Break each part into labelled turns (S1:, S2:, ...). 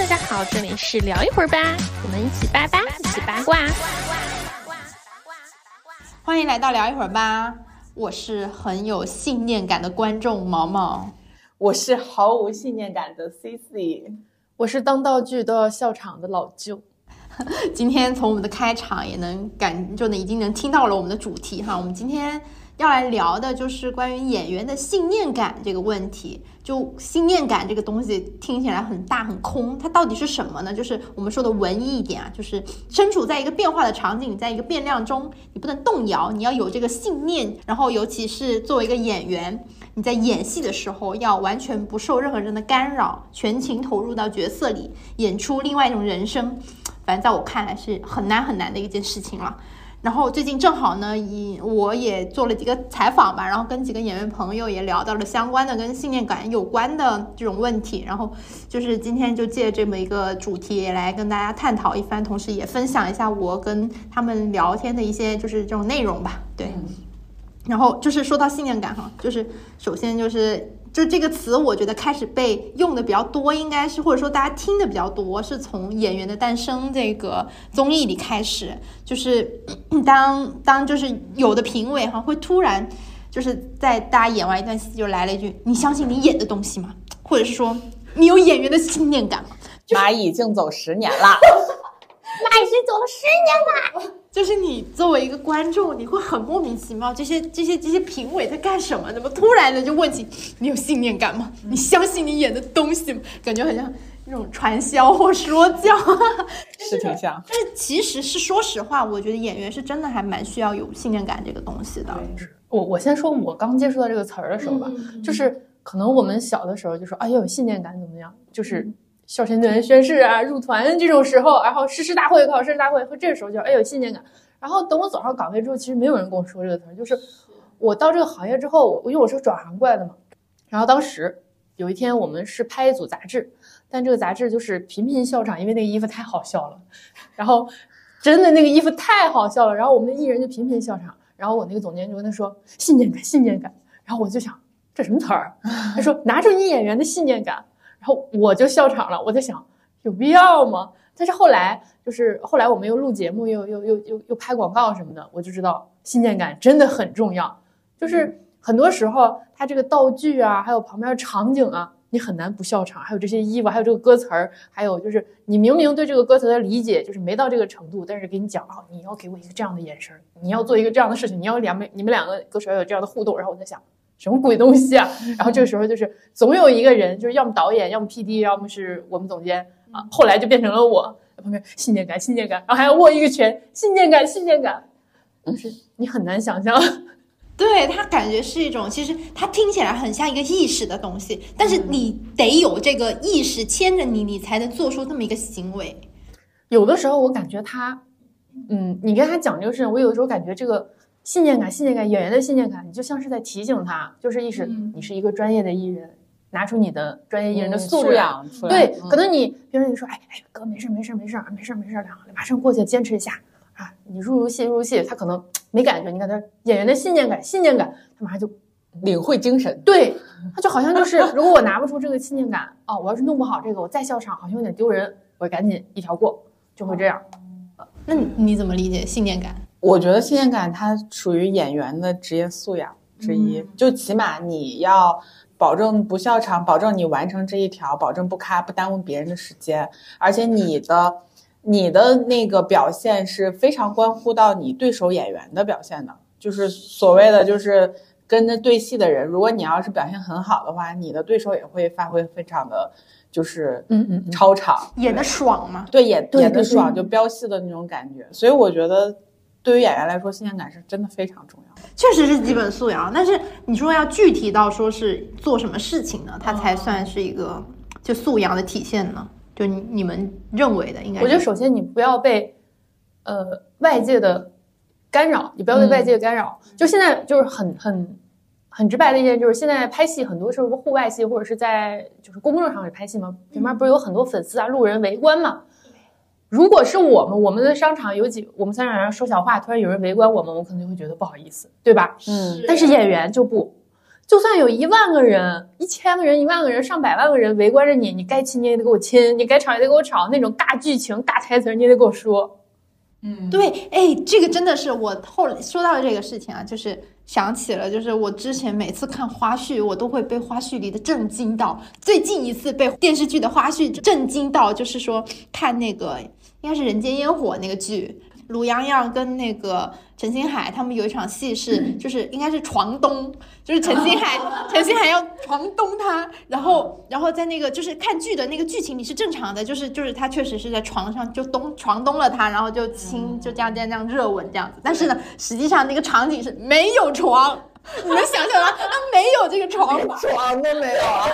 S1: 大家好，这里是聊一会儿吧，我们一起八八，一起八卦。
S2: 欢迎来到聊一会儿吧，我是很有信念感的观众毛毛，
S3: 我是毫无信念感的 C C，
S4: 我是当道具都要笑场的老舅。
S2: 今天从我们的开场也能感，就能已经能听到了我们的主题哈，我们今天。要来聊的就是关于演员的信念感这个问题。就信念感这个东西听起来很大很空，它到底是什么呢？就是我们说的文艺一点啊，就是身处在一个变化的场景，在一个变量中，你不能动摇，你要有这个信念。然后，尤其是作为一个演员，你在演戏的时候要完全不受任何人的干扰，全情投入到角色里，演出另外一种人生。反正在我看来是很难很难的一件事情了。然后最近正好呢，以我也做了几个采访吧，然后跟几个演员朋友也聊到了相关的跟信念感有关的这种问题，然后就是今天就借这么一个主题来跟大家探讨一番，同时也分享一下我跟他们聊天的一些就是这种内容吧。对，然后就是说到信念感哈，就是首先就是。就这个词，我觉得开始被用的比较多，应该是或者说大家听的比较多，是从《演员的诞生》这个综艺里开始。就是 当当就是有的评委哈会突然就是在大家演完一段戏就来了一句：“你相信你演的东西吗？”或者是说你有演员的信念感吗？
S3: 蚂蚁竞走十年了，
S1: 蚂蚁竞走了十年了。
S2: 就是你作为一个观众，你会很莫名其妙，这些这些这些评委在干什么？怎么突然的就问起你有信念感吗？你相信你演的东西吗？感觉很像那种传销或说教，
S3: 是挺像。
S2: 但是其实是说实话，我觉得演员是真的还蛮需要有信念感这个东西的。
S4: 我我先说，我刚接触到这个词儿的时候吧，就是可能我们小的时候就说啊，要有信念感怎么样？就是。校前队员宣誓啊，入团这种时候，然后誓师大会、考试大会，和这个时候就哎有信念感。然后等我走上岗位之后，其实没有人跟我说这个词儿。就是我到这个行业之后，我因为我是转行过来的嘛。然后当时有一天，我们是拍一组杂志，但这个杂志就是频频笑场，因为那个衣服太好笑了。然后真的那个衣服太好笑了，然后我们的艺人就频频笑场。然后我那个总监就跟他说：“信念感，信念感。”然后我就想，这什么词儿？他说：“拿出你演员的信念感。”然后我就笑场了，我在想，有必要吗？但是后来就是后来我们又录节目，又又又又又拍广告什么的，我就知道信念感真的很重要。就是很多时候，它这个道具啊，还有旁边场景啊，你很难不笑场。还有这些衣服，还有这个歌词儿，还有就是你明明对这个歌词的理解就是没到这个程度，但是给你讲啊，你要给我一个这样的眼神，你要做一个这样的事情，你要两位你们两个歌手要有这样的互动。然后我在想。什么鬼东西啊！然后这个时候就是总有一个人，就是要么导演，要么 P D，要么是我们总监啊。后来就变成了我在旁边，信念感，信念感，然后还要握一个拳，信念感，信念感，就是你很难想象。
S2: 对他感觉是一种，其实他听起来很像一个意识的东西，但是你得有这个意识牵着你，你才能做出这么一个行为。
S4: 有的时候我感觉他，嗯，你跟他讲这个事情，我有的时候感觉这个。信念感，信念感，演员的信念感，你就像是在提醒他，就是意识你是一个专业的艺人，拿出你的专业艺人的素
S3: 养。
S4: 对，可能你平时你说，哎哎，哥，没事没事没事没事没事，两马上过去，坚持一下啊，你入入戏入入戏，他可能 没感觉。你看他演员的信念感，信念感，他马上就
S3: 领会精神。
S4: 对，他就好像就是，如果我拿不出这个信念感，哦，我要是弄不好这个，我再笑场好像有点丢人，我赶紧一条过，就会这样。
S2: 那你怎么理解信念感？
S3: 我觉得信念感它属于演员的职业素养之一，就起码你要保证不笑场，保证你完成这一条，保证不卡，不耽误别人的时间，而且你的你的那个表现是非常关乎到你对手演员的表现的，就是所谓的就是跟着对戏的人，如果你要是表现很好的话，你的对手也会发挥非常的，就是
S4: 嗯嗯
S3: 超常，
S2: 演的爽嘛，
S3: 对演演的爽就飙戏的那种感觉，所以我觉得。对于演员来说，新鲜感是真的非常重要，
S2: 确实是基本素养。但是你说要具体到说是做什么事情呢，它才算是一个就素养的体现呢？就你你们认为的应该？
S4: 我觉得首先你不要被呃外界的干扰，你不要被外界干扰。就现在就是很很很直白的一件，就是现在拍戏很多时候是户外戏或者是在就是公众场合拍戏嘛，旁边不是有很多粉丝啊、路人围观嘛。如果是我们，我们的商场有几，我们三个人说小话，突然有人围观我们，我可能就会觉得不好意思，对吧？
S3: 嗯。
S4: 但是演员就不，就算有一万个人、一千个人、一万个人、上百万个人围观着你，你该亲你也得给我亲，你该吵也得给我吵，那种尬剧情、大台词你也得给我说。
S3: 嗯，
S2: 对，哎，这个真的是我后来说到这个事情啊，就是想起了，就是我之前每次看花絮，我都会被花絮里的震惊到。最近一次被电视剧的花絮震惊到，就是说看那个应该是《人间烟火》那个剧，卢洋洋跟那个陈星海他们有一场戏是，就是应该是床咚，就是陈星海，陈星海要床咚他，然后然后在那个就是看剧的那个剧情里是正常的，就是就是他确实是在床上就咚床咚了他，然后就亲就这样这样这样热吻这样子，但是呢，实际上那个场景是没有床。你能想象吗？他没有这个床法，
S3: 床都没有啊！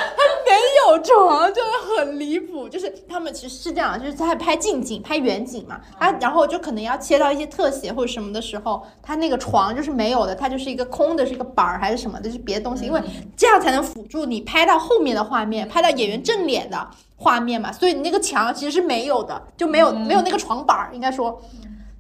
S2: 没有床，真的很离谱。就是他们其实是这样，就是在拍近景、拍远景嘛，他然后就可能要切到一些特写或者什么的时候，他那个床就是没有的，它就是一个空的，是一个板儿还是什么的，就是别的东西，因为这样才能辅助你拍到后面的画面，拍到演员正脸的画面嘛。所以你那个墙其实是没有的，就没有没有那个床板儿，应该说。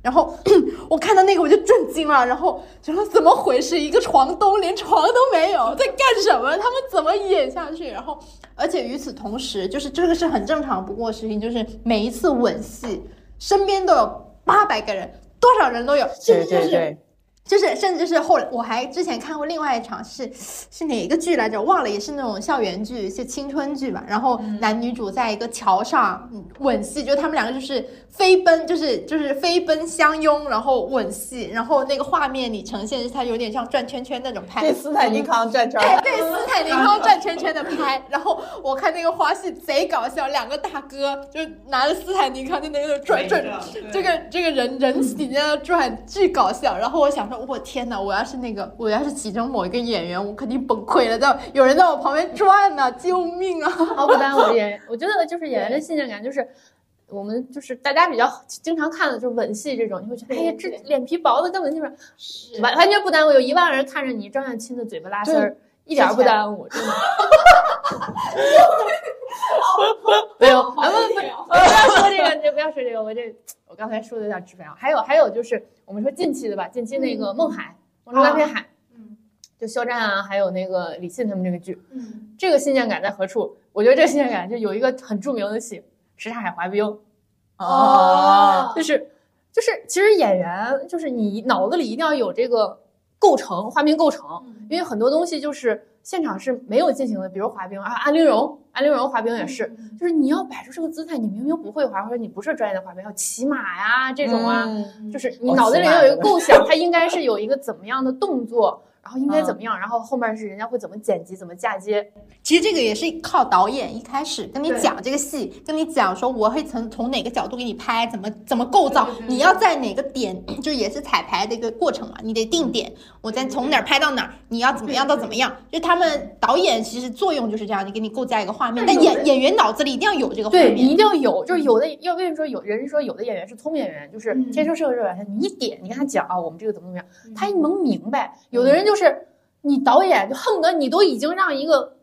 S2: 然后 我看到那个我就震惊了，然后觉得怎么回事？一个床东连床都没有，在干什么？他们怎么演下去？然后，而且与此同时，就是这个是很正常不过的事情，就是每一次吻戏，身边都有八百个人，多少人都有，甚至就是
S3: 对对对，
S2: 就是甚至是后来我还之前看过另外一场是是哪一个剧来着？忘了，也是那种校园剧，是青春剧吧。然后男女主在一个桥上嗯吻戏，就他们两个就是飞奔，就是就是飞奔相拥，然后吻戏，然后那个画面里呈现是它有点像转圈圈那种拍
S3: 对。斯坦尼康转圈儿，
S2: 对对，斯坦尼康转圈圈的拍，然后我看那个花絮贼搞笑，两个大哥就拿着斯坦尼康在那个转转，这个这个人人体在那转，巨搞笑。然后我想说，我天哪，我要是那个，我要是其中某一个演员，我肯定崩溃了。在有人在我旁边转呢，救命啊！
S4: 毫不耽误演员。我觉得就是演员的信念感，就是我们就是大家比较经常看的，就是吻戏这种，你会觉得哎呀，这脸皮薄的根本就是完完全不耽误。有一万个人看着你，照样亲的嘴巴拉丝儿，一点儿不耽误，真的。没有，啊不不不，我不要说这个，你不要说这个，我这我刚才说的有点直白啊。还有还有就是，我们说近期的吧，近期那个孟海《梦中大片海》，
S2: 嗯，
S4: 就肖战啊，还有那个李沁他们这个剧，
S2: 嗯，
S4: 这个信念感在何处？我觉得这个信念感就有一个很著名的戏《什刹海滑冰》，
S3: 哦，
S4: 就是就是其实演员就是你脑子里一定要有这个构成画面构成，因为很多东西就是现场是没有进行的，比如滑冰啊，安陵容，安陵容滑冰也是，就是你要摆出这个姿态，你明明不会滑，或者你不是专业的滑冰，要骑马呀这种啊，
S3: 嗯
S4: 就是你脑子里要有一个构想，它应该是有一个怎么样的动作，然后应该怎么样，然后后面是人家会怎么剪辑，怎么嫁接，
S2: 其实这个也是靠导演一开始跟你讲这个戏，跟你讲说我会从从哪个角度给你拍，怎么怎么构造，你要在哪个点，就也是彩排的一个过程嘛，你得定点，我再从哪儿拍到哪儿，你要怎么样到怎么样，就他们导演其实作用就是这样，你给你构架一个画面，但演演员脑子里一定要有这个画
S4: 对你一。定要有，就是有的要为什么说有人说有的演员是聪明演员，就是天生适合这个表现，你一点你跟他讲啊，我们这个怎么怎么样，他能明白。有的人就是你导演就恨不得你都已经让一个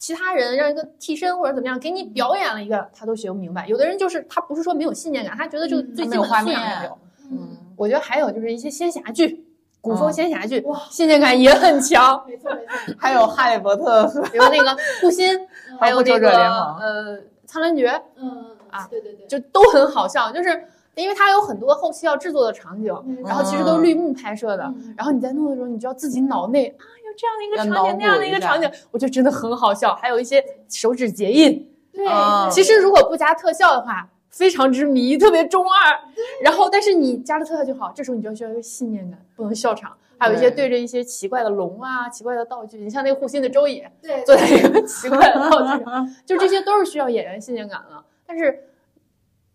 S4: 其他人让一个替身或者怎么样给你表演了一个，他都学不明白。有的人就是他不是说没有信念感，他觉得这个最基本的
S3: 没有画
S4: 素养没有
S3: 面。嗯，
S4: 我觉得还有就是一些仙侠剧。古风仙侠剧，信念感也很强，
S2: 没错没错，
S3: 还有哈利波特。和
S4: 比如那个护心，还有那个呃苍兰诀，
S2: 嗯
S4: 啊
S2: 对对对，
S4: 就都很好笑，就是因为它有很多后期要制作的场景，然后其实都是绿幕拍摄的，
S2: 嗯。
S4: 然后你在弄的时候，你就要自己脑内这样的一个场景，那样的一个场景，我觉得真的很好笑。还有一些手指结印，
S2: 对
S3: 啊
S4: 其实如果不加特效的话，非常之迷，特别中二。然后但是你加了特效就好，这时候你就需要一个信念感，不能笑场。还有一些对着一些奇怪的龙啊、奇怪的道具，你像那个护心的周也，
S2: 对
S4: 坐在一个奇怪的道具上，就这些都是需要演员信念感的。但是，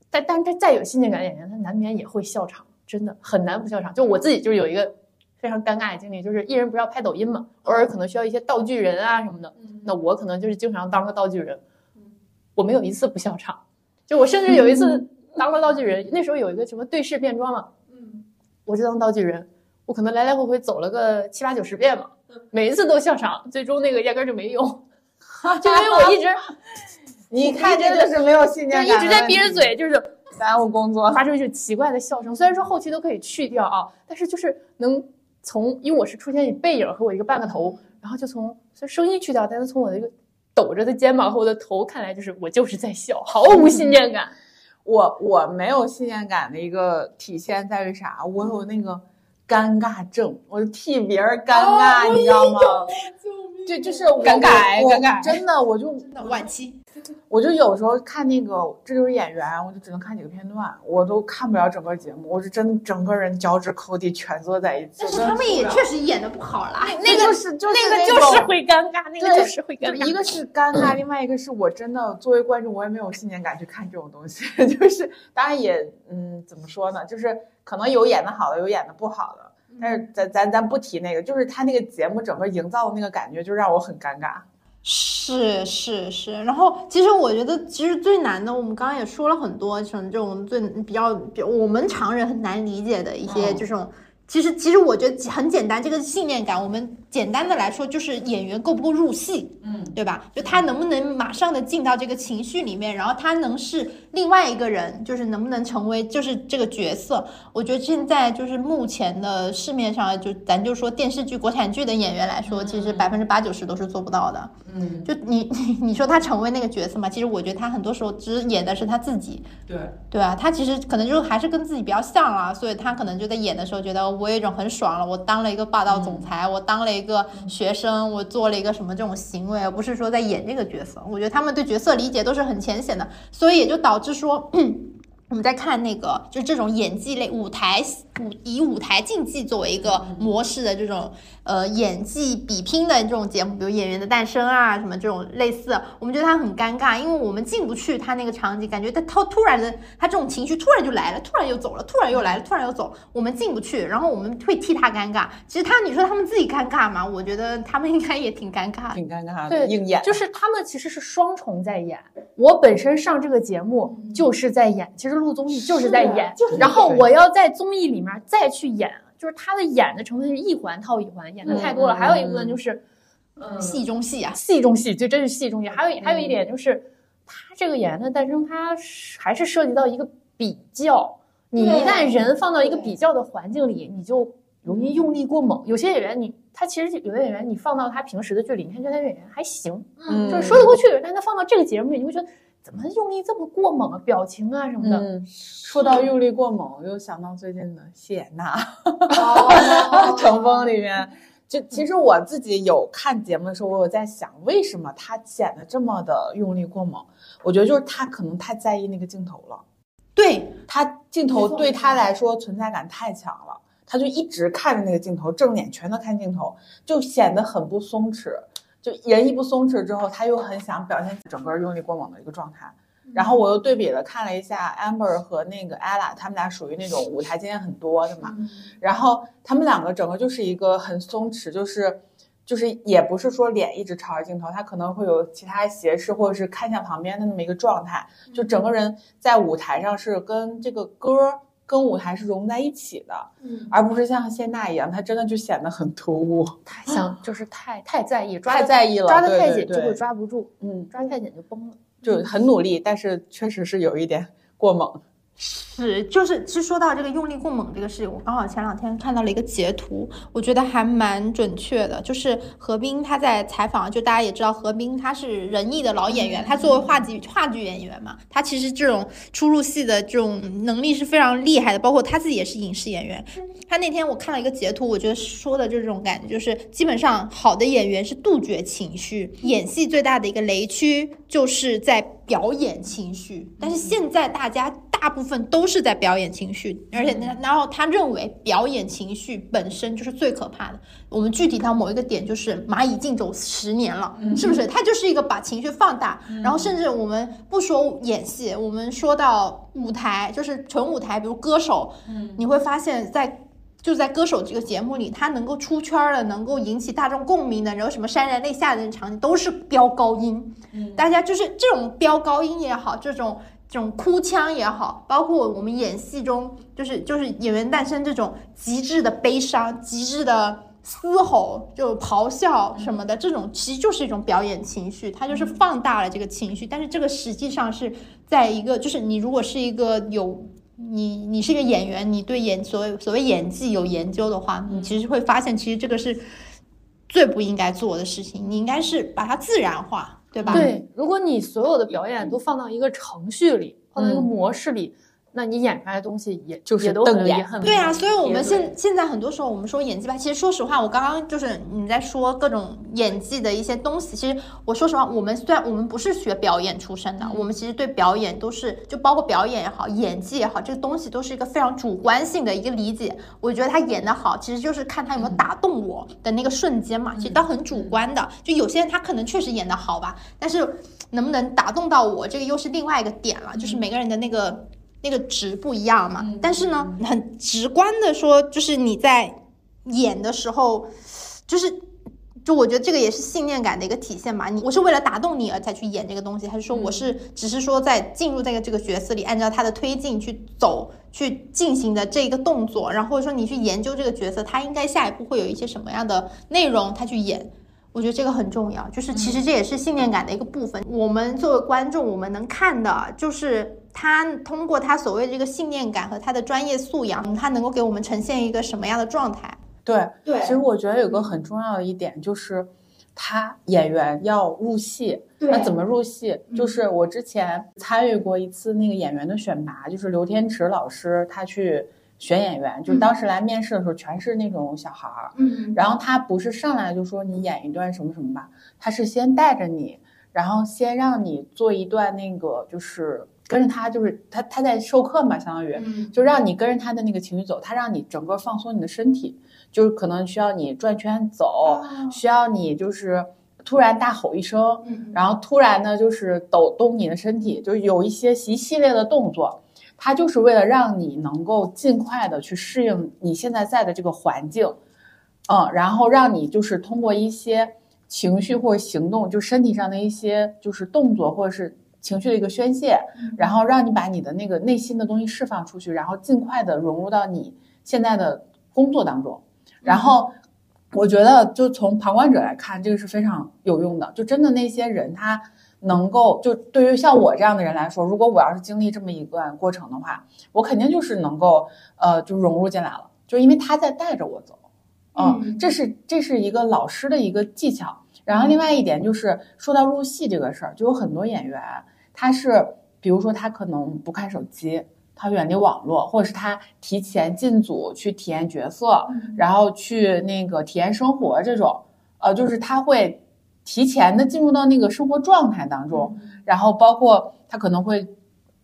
S4: 但但是他再有信念感的演员，他难免也会笑场，真的很难不笑场。就我自己就是有一个非常尴尬的经历，就是艺人不是要拍抖音嘛，偶尔可能需要一些道具人啊什么的，那我可能就是经常当个道具人，我没有一次不笑场。就我甚至有一次 当了道具人，那时候有一个什么对视变装嘛，
S2: 嗯
S4: 我就当道具人，我可能来来回回走了个七八九十遍嘛，每一次都笑场，最终那个压根儿就没用，就因为我一直
S3: 你看这就是没有信念感，
S4: 一直在憋着，嘴，就是
S3: 耽误工作。
S4: 发出一种奇怪的笑声。虽然说后期都可以去掉啊，但是就是能从，因为我是出现你背影和我一个半个头，然后就从所以声音去掉，但是从我的一个抖着的肩膀和我的头看来，就是我就是在笑，毫无信念感。
S3: 我我没有信念感的一个体现在于啥？我有那个尴尬症，我就替别人尴尬，你知道吗？就就是我
S4: 尴尬
S3: 我
S4: 尴尬
S3: 真的我就
S2: 晚期，
S3: 我就有时候看那个《这就是演员》，我就只能看几个片段，我都看不了整个节目，我是真的整个人脚趾抠地全坐在一起。
S2: 但是他们也确实演的不好啦。
S3: 那个是就是
S4: 那个就是会尴尬，那个就是会尴尬。
S3: 一个是尴尬，另外一个是我真的作为观众，我也没有信念感去看这种东西。就是当然也嗯，怎么说呢？就是可能有演的好的，有演的不好的。但是咱咱咱不提那个，就是他那个节目整个营造的那个感觉，就让我很尴尬。
S2: 是是是，然后其实我觉得，其实最难的，我们刚刚也说了很多，像这种最比较，比我们常人很难理解的一些
S3: 嗯
S2: 这种。其实，其实我觉得很简单，这个信念感，我们简单的来说，就是演员够不够入戏，
S3: 嗯，
S2: 对吧？就他能不能马上的进到这个情绪里面，然后他能是另外一个人，就是能不能成为就是这个角色。我觉得现在就是目前的市面上，就咱就说电视剧、国产剧的演员来说，其实百分之八九十都是做不到的。
S3: 嗯，
S2: 就你 你你说他成为那个角色嘛？其实我觉得他很多时候只演的是他自己，
S3: 对，
S2: 对啊，他其实可能就还是跟自己比较像啊，所以他可能就在演的时候觉得我有一种很爽了，我当了一个霸道总裁，我当了一一个学生，我做了一个什么这种行为，而不是说在演这个角色。我觉得他们对角色理解都是很浅显的，所以也就导致说。我们在看那个，就是这种演技类舞台舞以舞台竞技作为一个模式的这种呃演技比拼的这种节目，比如《演员的诞生》啊，什么这种类似，我们觉得他很尴尬，因为我们进不去他那个场景，感觉他他突然的他这种情绪突然就来了，突然又走了，突然又来了，突然又走，我们进不去，然后我们会替他尴尬。其实他你说他们自己尴尬吗？我觉得他们应该也挺尴尬的。
S3: 挺尴尬的，
S4: 对
S3: 硬演。
S4: 就是他们其实是双重在演。我本身上这个节目就是在演，其实录综艺就是在演，
S3: 就是
S4: 然后我要在综艺里面再去演，就是他的演的成分是一环套一环，演的太多了。
S3: 嗯
S4: 还有一部分就是，嗯，
S2: 戏中戏啊，
S4: 戏中戏，就真是戏中戏。还有还有一点就是，他这个演员的诞生，他还是涉及到一个比较。你一旦人放到一个比较的环境里，你就容易用力过猛。有些演员你，他其实有的演员你放到他平时的剧里，你看这些演员还行，
S3: 嗯
S4: 就是说得过去。但是他放到这个节目里，你会觉得怎么用力这么过猛啊，表情啊什么的。
S3: 嗯，说到用力过猛，我又想到最近的谢妍娜。
S2: 哦
S3: 乘风里面，就其实我自己有看节目的时候，我有在想，为什么她显得这么的用力过猛？我觉得就是她可能太在意那个镜头了，
S2: 对，
S3: 她镜头对她来说存在感太强了，他就一直看着那个镜头，正脸全都看镜头，就显得很不松弛。就人一不松弛之后，他又很想表现整个用力过猛的一个状态。然后我又对比了看了一下 Amber 和那个 Ella，他们俩属于那种舞台经验很多的嘛。然后他们两个整个就是一个很松弛，就是就是也不是说脸一直朝着镜头，他可能会有其他斜视或者是看向旁边的那么一个状态，就整个人在舞台上是跟这个歌跟舞台是融在一起的，
S4: 嗯，
S3: 而不是像谢娜一样，她真的就显得很突兀，
S4: 太想就是太太在意，抓
S3: 太
S4: 得
S3: 在意了，
S4: 抓得太紧就会抓不住，
S3: 嗯，
S4: 抓得太紧就崩了。
S3: 就很努力，但是确实是有一点过猛。
S2: 是，就是，其实说到这个用力过猛这个事情，我刚好前两天看到了一个截图，我觉得还蛮准确的。就是何冰他在采访，就大家也知道何冰他是仁义的老演员，他作为话剧话剧演员嘛，他其实这种出入戏的这种能力是非常厉害的，包括他自己也是影视演员。他那天我看了一个截图，我觉得说的这种感觉就是，基本上好的演员是杜绝情绪，演戏最大的一个雷区就是在表演情绪。但是现在大家大部分都是在表演情绪，而且呢，然后他认为表演情绪本身就是最可怕的。我们具体到某一个点，就是蚂蚁竞走十年了，是不是？他就是一个把情绪放大，然后甚至我们不说演戏，我们说到舞台，就是纯舞台，比如歌手，你会发现在。就在歌手这个节目里，他能够出圈的，能够引起大众共鸣的，然后什么潸然泪下的那种场景，都是飙高音。大家就是这种飙高音也好，这种这种哭腔也好，包括我们演戏中，就是就是演员诞生这种极致的悲伤、极致的嘶吼、就咆哮什么的，这种其实就是一种表演情绪，它就是放大了这个情绪，但是这个实际上是在一个，就是你如果是一个有。你你是一个演员，你对演所谓所谓演技有研究的话，你其实会发现，其实这个是最不应该做的事情，你应该是把它自然化，对吧？
S4: 对，如果你所有的表演都放到一个程序里，放到一个模式里，那你演出来的东西也
S3: 就是
S4: 也都
S3: 瞪眼
S4: 很也很
S2: 对啊，所以我们现现在很多时候我们说演技吧，其实说实话，我刚刚就是你在说各种演技的一些东西，其实我说实话，我们虽然我们不是学表演出身的，我们其实对表演都是就包括表演也好，演技也好，这个东西都是一个非常主观性的一个理解。我觉得他演的好，其实就是看他有没有打动我的那个瞬间嘛，其实都很主观的。就有些人他可能确实演的好吧，但是能不能打动到我，这个又是另外一个点了，就是每个人的那个。那个值不一样嘛，但是呢，很直观的说，就是你在演的时候，就是，就我觉得这个也是信念感的一个体现嘛。你我是为了打动你而才去演这个东西，还是说我是只是说在进入这个这个角色里，按照他的推进去走去进行的这个动作，然后或者说你去研究这个角色，他应该下一步会有一些什么样的内容，他去演。我觉得这个很重要，就是其实这也是信念感的一个部分。我们作为观众，我们能看的就是他通过他所谓这个信念感和他的专业素养，他能够给我们呈现一个什么样的状态。
S3: 对
S2: 对。
S3: 其实我觉得有个很重要的一点就是，他演员要入戏。那怎么入戏？就是我之前参与过一次那个演员的选拔，就是刘天池老师他去选演员，就当时来面试的时候全是那种小孩儿，
S2: 嗯。
S3: 然后他不是上来就说你演一段什么什么吧，他是先带着你，然后先让你做一段那个就是跟着他，就是他他在授课嘛，相当于。
S2: 嗯
S3: 就让你跟着他的那个情绪走，他让你整个放松你的身体，就是可能需要你转圈走，需要你就是突然大吼一声，
S2: 嗯
S3: 然后突然呢就是抖动你的身体，就是有一些一系列的动作，他就是为了让你能够尽快的去适应你现在在的这个环境，嗯，然后让你就是通过一些情绪或者行动，就身体上的一些就是动作或者是情绪的一个宣泄，然后让你把你的那个内心的东西释放出去，然后尽快的融入到你现在的工作当中。然后我觉得，就从旁观者来看，这个是非常有用的。就真的那些人，他能够就对于像我这样的人来说，如果我要是经历这么一段过程的话，我肯定就是能够呃就融入进来了，就因为他在带着我走。嗯，这是这是一个老师的一个技巧。然后另外一点就是说到入戏这个事儿，就有很多演员，他是比如说他可能不看手机，他远离网络，或者是他提前进组去体验角色，然后去那个体验生活这种，呃，就是他会提前的进入到那个生活状态当中，然后包括他可能会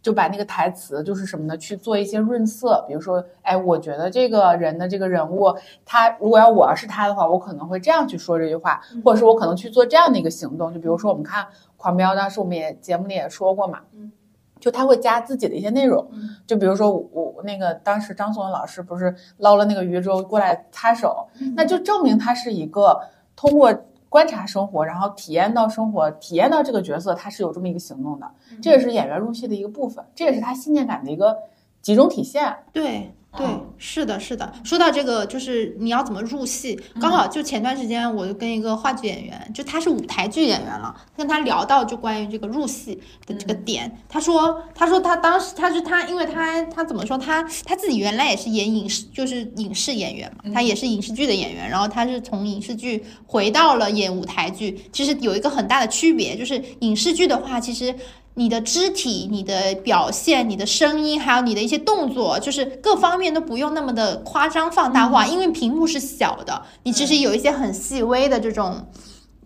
S3: 就把那个台词就是什么呢去做一些润色，比如说，哎，我觉得这个人的这个人物，他如果要我要是他的话，我可能会这样去说这句话，或者是我可能去做这样的一个行动，就比如说我们看《狂飙》，当时我们也节目里也说过嘛，就他会加自己的一些内容，就比如说我我那个当时张颂文老师不是捞了那个鱼之后过来擦手，那就证明他是一个通过观察生活，然后体验到生活，体验到这个角色，他是有这么一个行动的，这也是演员入戏的一个部分，这也是他信念感的一个集中体现。
S2: 对对
S3: 嗯，
S2: 是的，是的。说到这个，就是你要怎么入戏，刚好就前段时间我就跟一个话剧演员，就他是舞台剧演员了，跟他聊到就关于这个入戏的这个点，他说，他说他当时他是他，因为他他怎么说，他他自己原来也是演影视，就是影视演员嘛，他也是影视剧的演员，然后他是从影视剧回到了演舞台剧，其实有一个很大的区别，就是影视剧的话，其实。你的肢体、你的表现、你的声音，还有你的一些动作，就是各方面都不用那么的夸张放大化，因为屏幕是小的，你其实有一些很细微的这种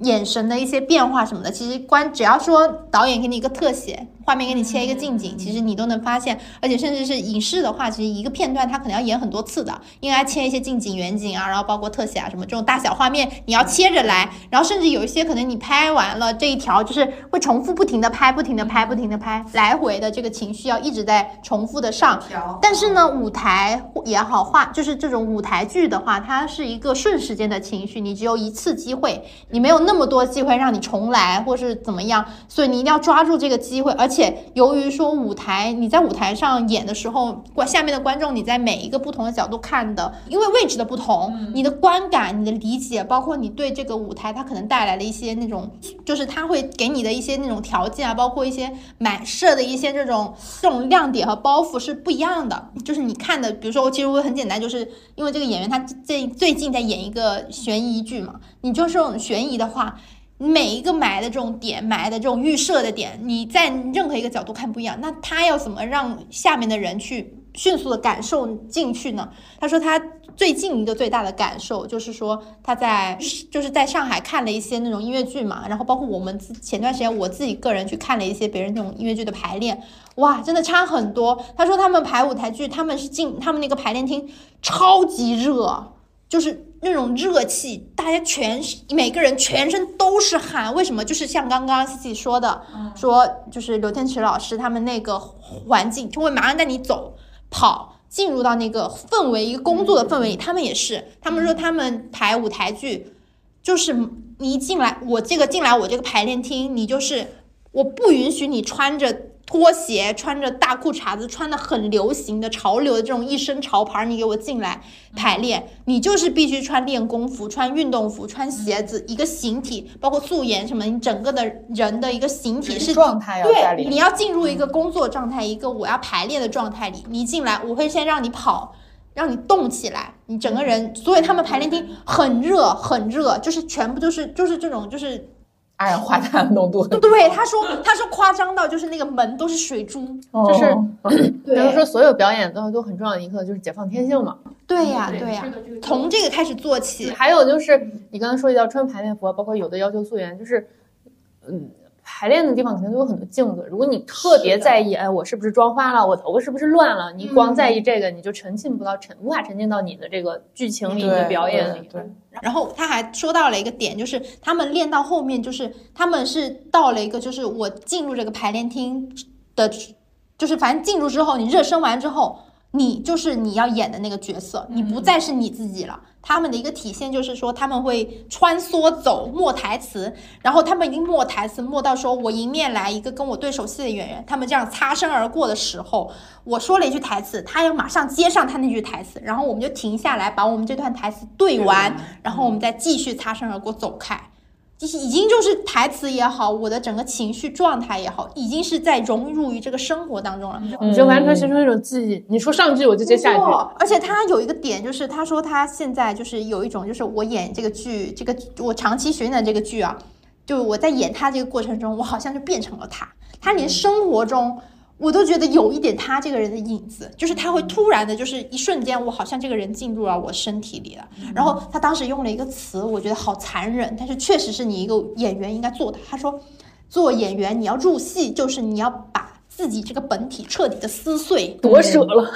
S2: 眼神的一些变化什么的，其实关只要说导演给你一个特写，画面给你切一个近景，其实你都能发现，而且甚至是影视的话，其实一个片段它可能要演很多次的，因为它切一些近景、远景啊，然后包括特写啊什么这种大小画面，你要切着来，然后甚至有一些可能你拍完了这一条，就是会重复不停的拍、不停的拍、不停的拍，来回的这个情绪要一直在重复的上。但是呢，舞台也好，话就是这种舞台剧的话，它是一个瞬时间的情绪，你只有一次机会，你没有那么多机会让你重来，或是怎么样，所以你一定要抓住这个机会。而且由于说舞台你在舞台上演的时候，观下面的观众你在每一个不同的角度看的，因为位置的不同，你的观感、你的理解，包括你对这个舞台它可能带来的一些那种，就是它会给你的一些那种条件啊，包括一些满设的一些这种这种亮点和包袱是不一样的。就是你看的，比如说我其实我很简单，就是因为这个演员他最最近在演一个悬疑剧嘛，你就是这种悬疑的话。每一个埋的这种点，埋的这种预设的点，你在任何一个角度看不一样，那他要怎么让下面的人去迅速的感受进去呢？他说他最近一个最大的感受就是说他在就是在上海看了一些那种音乐剧嘛，然后包括我们前段时间我自己个人去看了一些别人那种音乐剧的排练，哇，真的差很多。他说他们排舞台剧，他们是进他们那个排练厅超级热，就是。那种热气，大家全每个人全身都是汗，为什么？就是像刚刚西西说的，说就是刘天池老师他们那个环境，就会马上带你走跑，进入到那个氛围，一个工作的氛围里。他们也是，他们说他们排舞台剧，就是你一进来，我这个进来我这个排练厅，你就是我不允许你穿着。拖鞋穿着大裤衩子，穿的很流行的潮流的这种一身潮牌，你给我进来排练，你就是必须穿练功服、穿运动服、穿鞋子，一个形体，包括素颜什么，你整个的人的一个形体是
S3: 状态要
S2: 对，你要进入一个工作状态，一个我要排练的状态里，你进来，我会先让你跑，让你动起来，你整个人，所以他们排练厅很热，很热，就是全部都是就是这种就是。
S3: 二氧化碳浓度
S2: 对他说，他说夸张到就是那个门都是水珠，
S4: 就是比如说所有表演都都很重要的一课就是解放天性嘛。
S2: 对呀，对呀，从这个开始做起。
S4: 还有就是你刚才说要穿排练服，包括有的要求素颜，就是嗯。排练的地方肯定都有很多镜子。如果你特别在意，哎，我是不是妆花了？我头发是不是乱了？你光在意这个，你就沉浸不到沉，无法沉浸到你的这个剧情里、你的表演里。
S3: 对。
S2: 然后他还说到了一个点，就是他们练到后面，就是他们是到了一个，就是我进入这个排练厅的，就是反正进入之后，你热身完之后。你就是你要演的那个角色，你不再是你自己了。他们的一个体现就是说，他们会穿梭走，默台词，然后他们已经默台词，默到说我迎面来一个跟我对手戏的演员，他们这样擦身而过的时候，我说了一句台词，他要马上接上他那句台词，然后我们就停下来，把我们这段台词对完，然后我们再继续擦身而过走开。就是已经就是台词也好，我的整个情绪状态也好，已经是在融入于这个生活当中了，
S4: 你就完全形成一种记忆。你说上句我就接下一句。
S2: 而且他有一个点，就是他说他现在就是有一种，就是我演这个剧，这个我长期巡演这个剧啊，就我在演他这个过程中，我好像就变成了他，他连生活中。我都觉得有一点他这个人的影子，就是他会突然的，就是一瞬间，我好像这个人进入了我身体里了。然后他当时用了一个词，我觉得好残忍，但是确实是你一个演员应该做的。他说，做演员你要入戏，就是你要把自己这个本体彻底的撕碎，
S4: 夺舍了。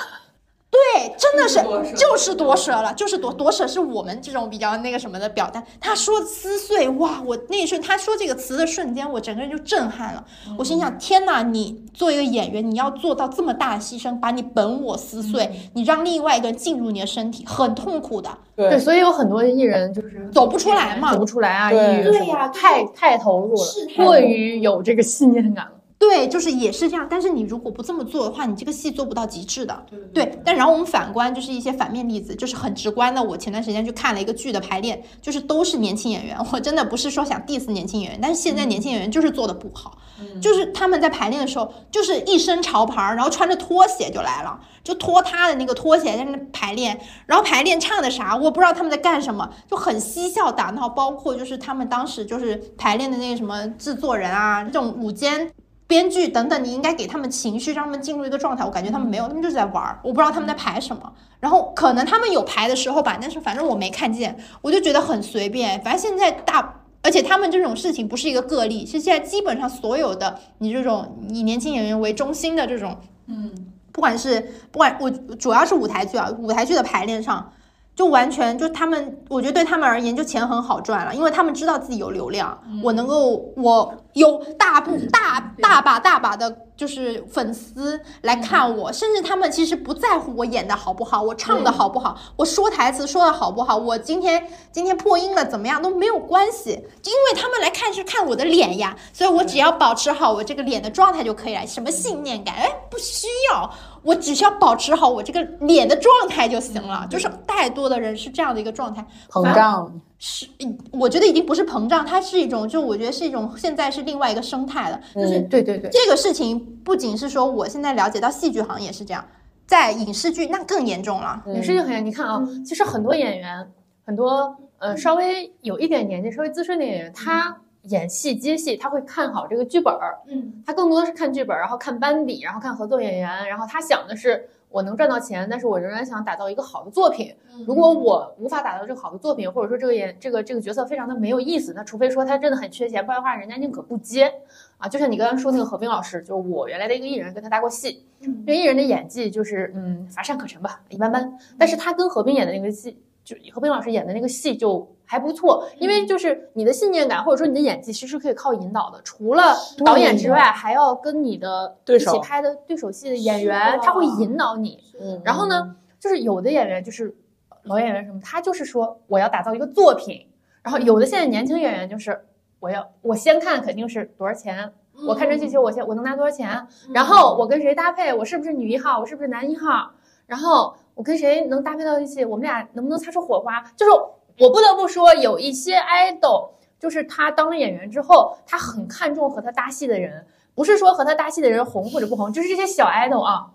S2: 对，真的是就是夺舍了，就是夺夺舍是我们这种比较那个什么的表达。他说撕碎，哇，我那一瞬他说这个词的瞬间，我整个人就震撼了。我心想，天哪，你作为一个演员，你要做到这么大的牺牲，把你本我撕碎，你让另外一个人进入你的身体，很痛苦的。
S3: 对，
S4: 所以有很多艺人就是
S2: 走不出来嘛，
S4: 走不出来啊，
S2: 对呀，
S4: 太太投入了，过于有这个信念感了。
S2: 对，就是也是这样，但是你如果不这么做的话，你这个戏做不到极致的。对，但然后我们反观，就是一些反面例子，就是很直观的。我前段时间去看了一个剧的排练，就是都是年轻演员。我真的不是说想 diss 年轻演员，但是现在年轻演员就是做的不好，就是他们在排练的时候，就是一身潮牌，然后穿着拖鞋就来了，就拖他的那个拖鞋在那排练，然后排练唱的啥，我不知道他们在干什么，就很嬉笑打闹。包括就是他们当时就是排练的那个什么制作人啊，这种舞间。编剧等等，你应该给他们情绪，让他们进入一个状态。我感觉他们没有，他们就是在玩儿。我不知道他们在排什么。然后可能他们有排的时候吧，但是反正我没看见，我就觉得很随便。反正现在大，而且他们这种事情不是一个个例，是现在基本上所有的你这种以年轻演员为中心的这种，嗯，不管是不管我主要是舞台剧啊，舞台剧的排练上，就完全就他们，我觉得对他们而言就钱很好赚了，因为他们知道自己有流量，我能够我。有大部大大把大把的，就是粉丝来看我，甚至他们其实不在乎我演的好不好，我唱的好不好，我说台词说的好不好，我今天今天破音了怎么样都没有关系，因为他们来看是看我的脸呀，所以我只要保持好我这个脸的状态就可以了。什么信念感？哎，不需要，我只需要保持好我这个脸的状态就行了。就是太多的人是这样的一个状态，
S3: 膨胀，
S2: 是，我觉得已经不是膨胀，它是一种，就我觉得是一种，现在是另外一个生态了。就是
S4: 对对对，
S2: 这个事情不仅是说我现在了解到戏剧行业是这样，在影视剧那更严重了。
S4: 影视剧很严，你看啊，其实很多演员，很多呃稍微有一点年纪、稍微资深的演员，他演戏接戏，他会看好这个剧本儿，
S2: 嗯，
S4: 他更多的是看剧本儿，然后看班底，然后看合作演员，然后他想的是我能赚到钱，但是我仍然想打造一个好的作品。如果我无法打造这个好的作品，或者说这个演这个这个角色非常的没有意思，那除非说他真的很缺钱，不然的话人家宁可不接啊。就像你刚刚说那个何冰老师，就是我原来的一个艺人，跟他搭过戏，这个艺人的演技就是嗯乏善可陈吧，一般般。但是他跟何冰演的那个戏，就何冰老师演的那个戏就还不错，因为就是你的信念感或者说你的演技，其实可以靠引导的。除了导演之外，还要跟你的一起
S3: 对手
S4: 拍的对手戏的演员，他会引导你。
S3: 嗯
S4: 然后呢，就是有的演员就是老演员什么，他就是说我要打造一个作品，然后有的现在年轻演员就是我要我先看肯定是多少钱，我看这戏球我先我能拿多少钱，然后我跟谁搭配，我是不是女一号，我是不是男一号，然后我跟谁能搭配到一起，我们俩能不能擦出火花？就是我不得不说，有一些 idol，就是他当了演员之后，他很看重和他搭戏的人，不是说和他搭戏的人红或者不红，就是这些小 idol 啊。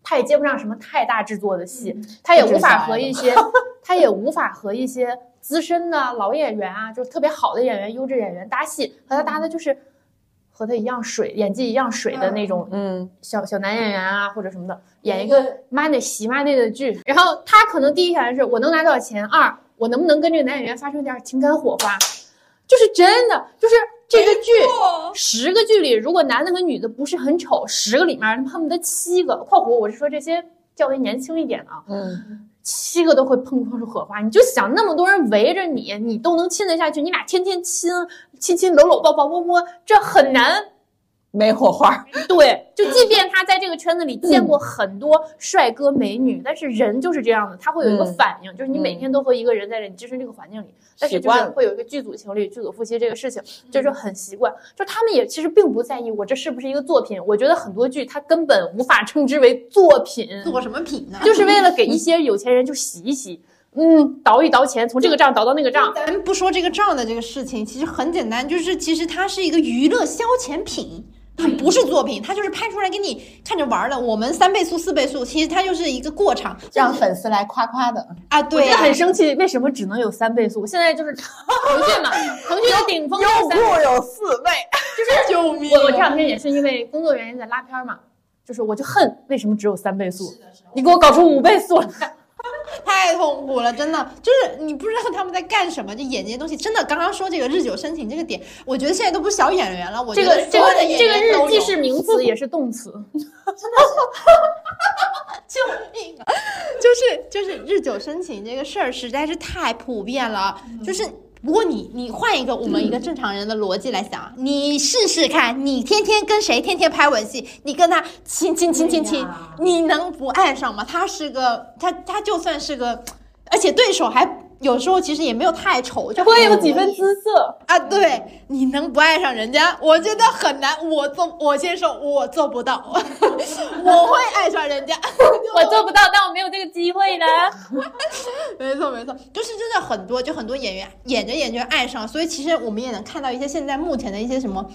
S4: 他也接不上什么太大制作的戏，他也无法和一些，他也无法和一些资深的老演员啊，就是特别好的演员、优质演员搭戏，和他搭的就是和他一样水，演技一样水的那种
S3: 嗯，
S4: 小小男演员啊，或者什么的，演一个妈内洗妈内的剧，然后他可能第一想的是我能拿多少钱，二我能不能跟这个男演员发生点情感火花，就是真的，就是这个剧十个剧里，如果男的和女的不是很丑，十个里面他们恨不得七个（括弧我是说这些较为年轻一点的啊），
S3: 嗯，
S4: 七个都会碰碰出火花。你就想那么多人围着你，你都能亲得下去，你俩天天亲亲亲搂搂抱抱摸摸，这很难。
S3: 没火花，
S4: 对，就即便他在这个圈子里见过很多帅哥美女，但是人就是这样的，他会有一个
S3: 嗯
S4: 反应，就是你每天都和一个人在这，你置身这个环境里，但是
S3: 习惯了
S4: 就是会有一个剧组情侣、剧组夫妻这个事情，就是很习惯。就他们也其实并不在意我这是不是一个作品，我觉得很多剧它根本无法称之为作品，
S2: 做什么品呢？
S4: 就是为了给一 些有钱人就洗一洗，嗯，倒一倒钱，从这个账倒到那个账。
S2: 咱们不说这个账的这个事情，其实很简单，就是其实它是一个娱乐消遣品。它不是作品，它就是拍出来给你看着玩儿的。我们三倍速、四倍速，其实它就是一个过场
S3: 让粉丝来夸夸的。
S2: 啊。对啊，
S4: 很生气，为什么只能有三倍速？现在就是 腾讯嘛，腾讯的顶峰就是三倍。
S3: 有四倍，
S2: 救命！
S4: 我我这两天也是因为工作原因在拉片儿嘛，就是我就恨为什么只有三倍速，你给我搞出五倍速来。
S2: 太痛苦了，真的，就是你不知道他们在干什么，就演这些东西。真的，刚刚说这个日久生情这个点，我觉得现在都不是小演员了。我觉得
S4: 这个这个这个日既是名词也是动词，
S2: 救命啊！就是就是日久生情这个事儿实在是太普遍了。就是如果你你换一个我们一个正常人的逻辑来想，你试试看，你天天跟谁天天拍吻戏，你跟他亲亲亲亲亲，你能不爱上吗？他是个他他就算是个，而且对手还。有时候其实也没有太丑，就
S4: 会有几分姿色。
S2: 啊，对，你能不爱上人家？我觉得很难，我做，我先说，我做不到，我会爱上人家，
S4: 我做不到，但我没有这个机会呢。
S2: 没错没错，就是真的很多，就很多演员演着演着爱上，所以其实我们也能看到一些现在目前的一些什么。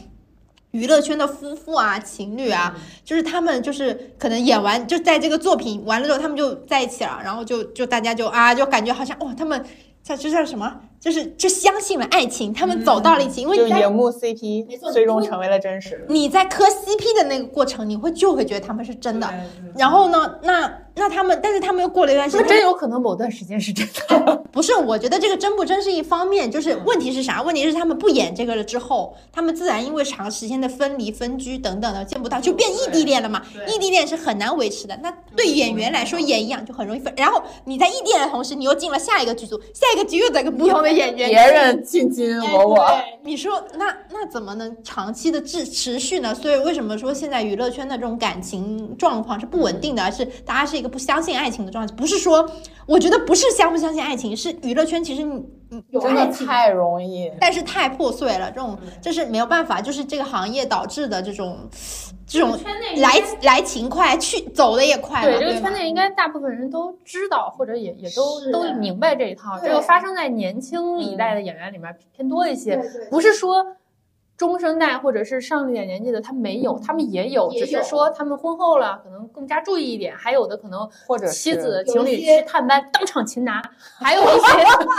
S2: 娱乐圈的夫妇啊、情侣啊，就是他们就是可能演完就在这个作品完了之后，他们就在一起了，然后就就大家就啊，就感觉好像哇，他们这这叫什么？就是就相信了爱情，他们走到了一起，因为你在
S3: 就荧幕 CP 最终成为了真实。
S2: 你在磕 CP 的那个过程，你会就会觉得他们是真的。然后呢，那那他们，但是他们又过了一段时间，
S4: 真有可能某段时间是真的。
S2: 不是？我觉得这个真不真是一方面，就是问题是啥？问题是他们不演这个了之后，他们自然因为长时间的分离、分居等等的见不到，就变异地恋了嘛。异地恋是很难维持的。那对演员来说也一样，就很容易分。然后你在异地恋的同时，你又进了下一个剧组，下一个剧又在跟不同的演员，
S3: 别人卿卿我我，
S2: 你说那那怎么能长期的持持续呢？所以为什么说现在娱乐圈的这种感情状况是不稳定的，而是大家是一个不相信爱情的状态？不是说，我觉得不是相不相信爱情，是娱乐圈其实你你有
S3: 真
S2: 爱情。
S3: 的太容易。
S2: 但是太破碎了，这种这是没有办法，就是这个行业导致的这种这种
S4: 圈内
S2: 来来勤快，去走的也快嘛，
S4: 对这个圈内应该大部分人都知道，或者也也都都明白这一套。
S2: 对
S4: 这个发生在年轻一代的演员里面偏多一些，不是说中生代或者是上一点年纪的他没有，他们也有，只是说他们婚后了，可能更加注意一点。还有的可能
S3: 或者
S4: 妻子情侣去探班当场擒拿，还有一些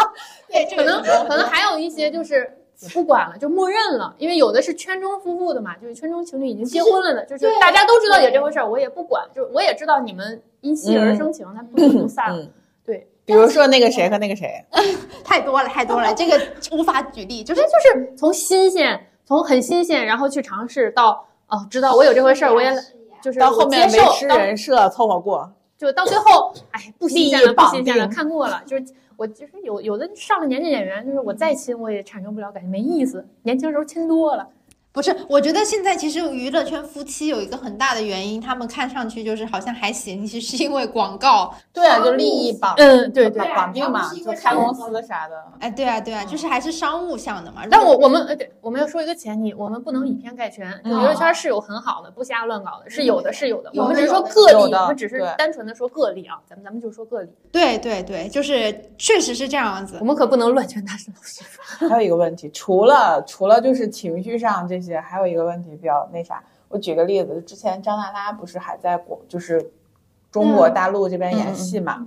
S2: 对这
S4: 可能可能还有一些就是。不管了，就默认了，因为有的是圈中夫妇的嘛，就是圈中情侣已经结婚了的，就是大家都知道有这回事儿，我也不管，就是我也知道你们因戏而生情，他不婚不散了。
S3: 嗯，
S4: 对，
S3: 比如说那个谁和那个谁，
S2: 太多了太多了，这个无法举例，就是
S4: 就是从新鲜，从很新鲜，然后去尝试到哦，知道我有这回事儿，我也就是
S3: 到后面
S4: 我接受
S3: 维持人设凑合过。
S4: 就到最后，哎，不新鲜了，不新鲜了，看过了，就是我其实有有的上了年纪演员，就是我再亲我也产生不了感觉，没意思。年轻时候亲多了，
S2: 不是，我觉得现在其实娱乐圈夫妻有一个很大的原因，他们看上去就是好像还行，其实是因为广告。
S3: 对啊，就利益绑
S4: 嗯，对对。
S3: 绑定嘛，就开公司啥的。
S2: 哎，对啊，对啊，就是还是商务向的嘛。
S4: 但我我们呃对，我们要说一个前提，我们不能以偏概全。娱乐圈是有很好的，不瞎乱搞的，是有的，是有的。我们只是说个例，我们只是单纯的说个例啊，咱们咱们就说个例，
S2: 对对对，就是确实是这样子
S4: 我。们可不能乱拳打死老师。
S3: 还有一个问题，除了除了就是情绪上这些，还有一个问题比较那啥。我举个例子，之前张娜拉不是还在国就是中国大陆这边演戏嘛，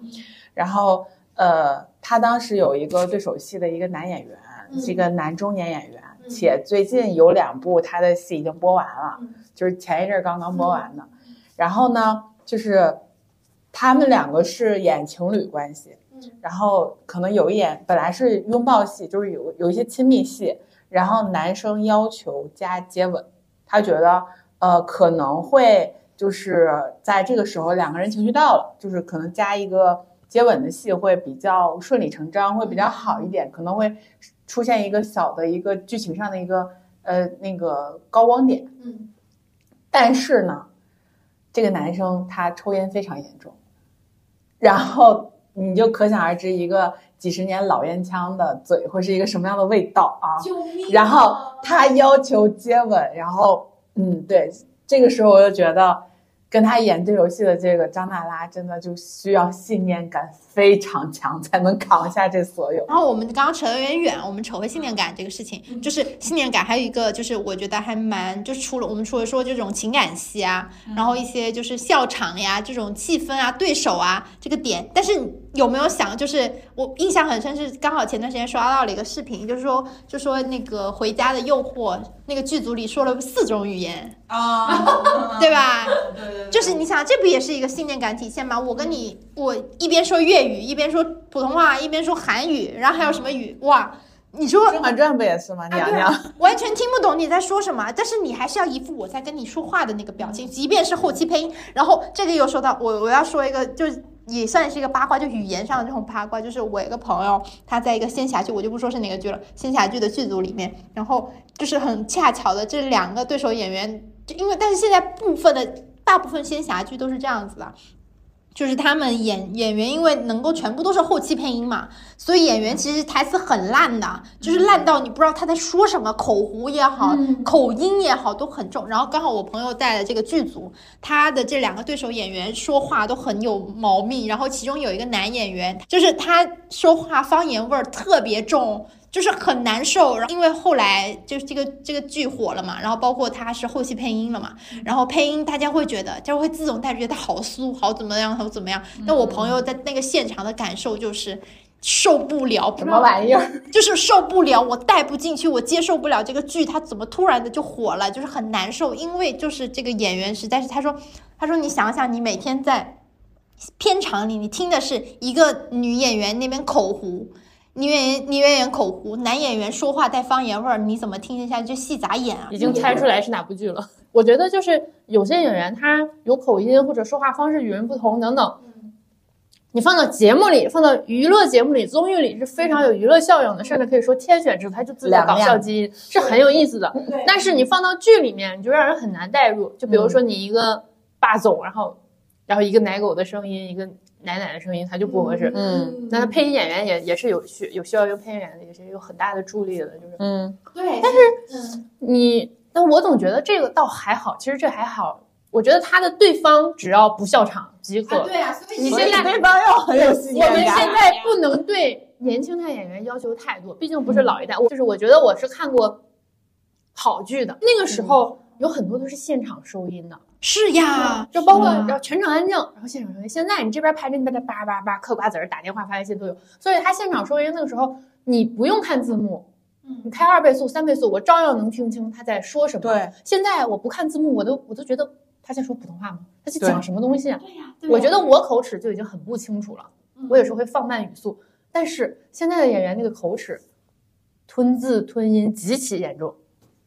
S3: 然后呃，她当时有一个对手戏的一个男演员，是一个男中年演员，且最近有两部他的戏已经播完了，就是前一阵儿刚刚播完的。然后呢，就是他们两个是演情侣关系，然后可能有一演本来是拥抱戏，就是有有一些亲密戏，然后男生要求加接吻，他觉得呃可能会就是在这个时候两个人情绪到了，就是可能加一个接吻的戏会比较顺理成章，会比较好一点，可能会出现一个小的一个剧情上的一个呃那个高光点。
S2: 嗯，
S3: 但是呢，这个男生他抽烟非常严重，然后你就可想而知，一个几十年老烟枪的嘴会是一个什么样的味道啊！
S2: 救命！
S3: 然后他要求接吻，然后嗯，对，这个时候我就觉得跟他演这游戏的这个张娜拉真的就需要信念感非常强，才能扛下这所有。
S2: 然后我们刚刚扯得有点远，我们扯回信念感这个事情，就是信念感，还有一个就是我觉得还蛮，就是除了我们除了说这种情感戏啊，然后一些就是笑场呀这种气氛啊、对手啊这个点，但是有没有想，就是我印象很深是刚好前段时间刷到了一个视频，就是说就说那个《回家的诱惑》那个剧组里说了四种语言，
S3: 啊，
S2: 对吧？
S3: 对对
S2: 就是你想，这不也是一个信念感体现吗？我跟你，我一边说粤语，一边说普通话，一边说韩语，然后还有什么语？哇，你说 《
S3: 甄嬛传》不也是吗？娘娘，
S2: 完全听不懂你在说什么，但是你还是要一副我在跟你说话的那个表情，即便是后期配音。然后这个又说到我，我要说一个，就是也算是一个八卦，就语言上的这种八卦。就是我一个朋友，他在一个仙侠剧，我就不说是哪个剧了，仙侠剧的剧组里面，然后就是很恰巧的这两个对手演员，就因为但是现在部分的大部分仙侠剧都是这样子的。就是他们演演员，因为能够全部都是后期配音嘛，所以演员其实台词很烂的，就是烂到你不知道他在说什么，口胡也好，口音也好都很重。然后刚好我朋友带的这个剧组，他的这两个对手演员说话都很有毛病，然后其中有一个男演员，就是他说话方言味儿特别重。就是很难受，然后因为后来就是这个这个剧火了嘛，然后包括他是后期配音了嘛，然后配音大家会觉得就会自动带入觉得他好酥，好怎么样，好怎么样。那我朋友在那个现场的感受就是受不了，
S3: 什么玩意儿？
S2: 就是受不了，我带不进去，我接受不了这个剧，它怎么突然的就火了，就是很难受。因为就是这个演员实在是，他说，他说你想想，你每天在片场里，你听的是一个女演员那边口胡。女演员，女演员口胡，男演员说话带方言味儿，你怎么听得下去？戏咋演啊？
S4: 已经猜出来是哪部剧了。我觉得就是有些演员他有口音或者说话方式与人不同等等，你放到节目里，放到娱乐节目里、综艺里是非常有娱乐效应的，甚至可以说天选之子，他就自带搞笑基因，是很有意思的。但是你放到剧里面，你就让人很难代入。就比如说你一个霸总，然后然后一个奶狗的声音，一个奶奶的声音，他就不合适。
S3: 嗯
S4: 那他配音演员也也是有需有需要用配音演员的，也是有很大的助力的，就是
S3: 嗯
S2: 对，
S4: 但是你，但我总觉得这个倒还好，其实这还好。我觉得他的对方只要不笑场即可。
S2: 对啊，所以
S4: 你现在
S3: 对方要很有信
S4: 我们现。在不能对年轻态演员要求太多，毕竟不是老一代。我就是我觉得我是看过好剧的，那个时候有很多都是现场收音的，
S2: 是呀，
S4: 就包括
S3: 是啊
S4: 然后全场安静，然后现场收音。现在你这边拍着，那边叭叭叭嗑瓜子儿、打电话、发微信都有，所以他现场收音那个时候你不用看字幕。你开二倍速、三倍速，我照样能听清他在说什么。
S3: 对，
S4: 现在我不看字幕，我都我都觉得他在说普通话吗？他在讲什么东西啊？
S2: 对呀，
S4: 我觉得我口齿就已经很不清楚了，我有时候会放慢语速，但是现在的演员那个口齿吞字吞音极其严重。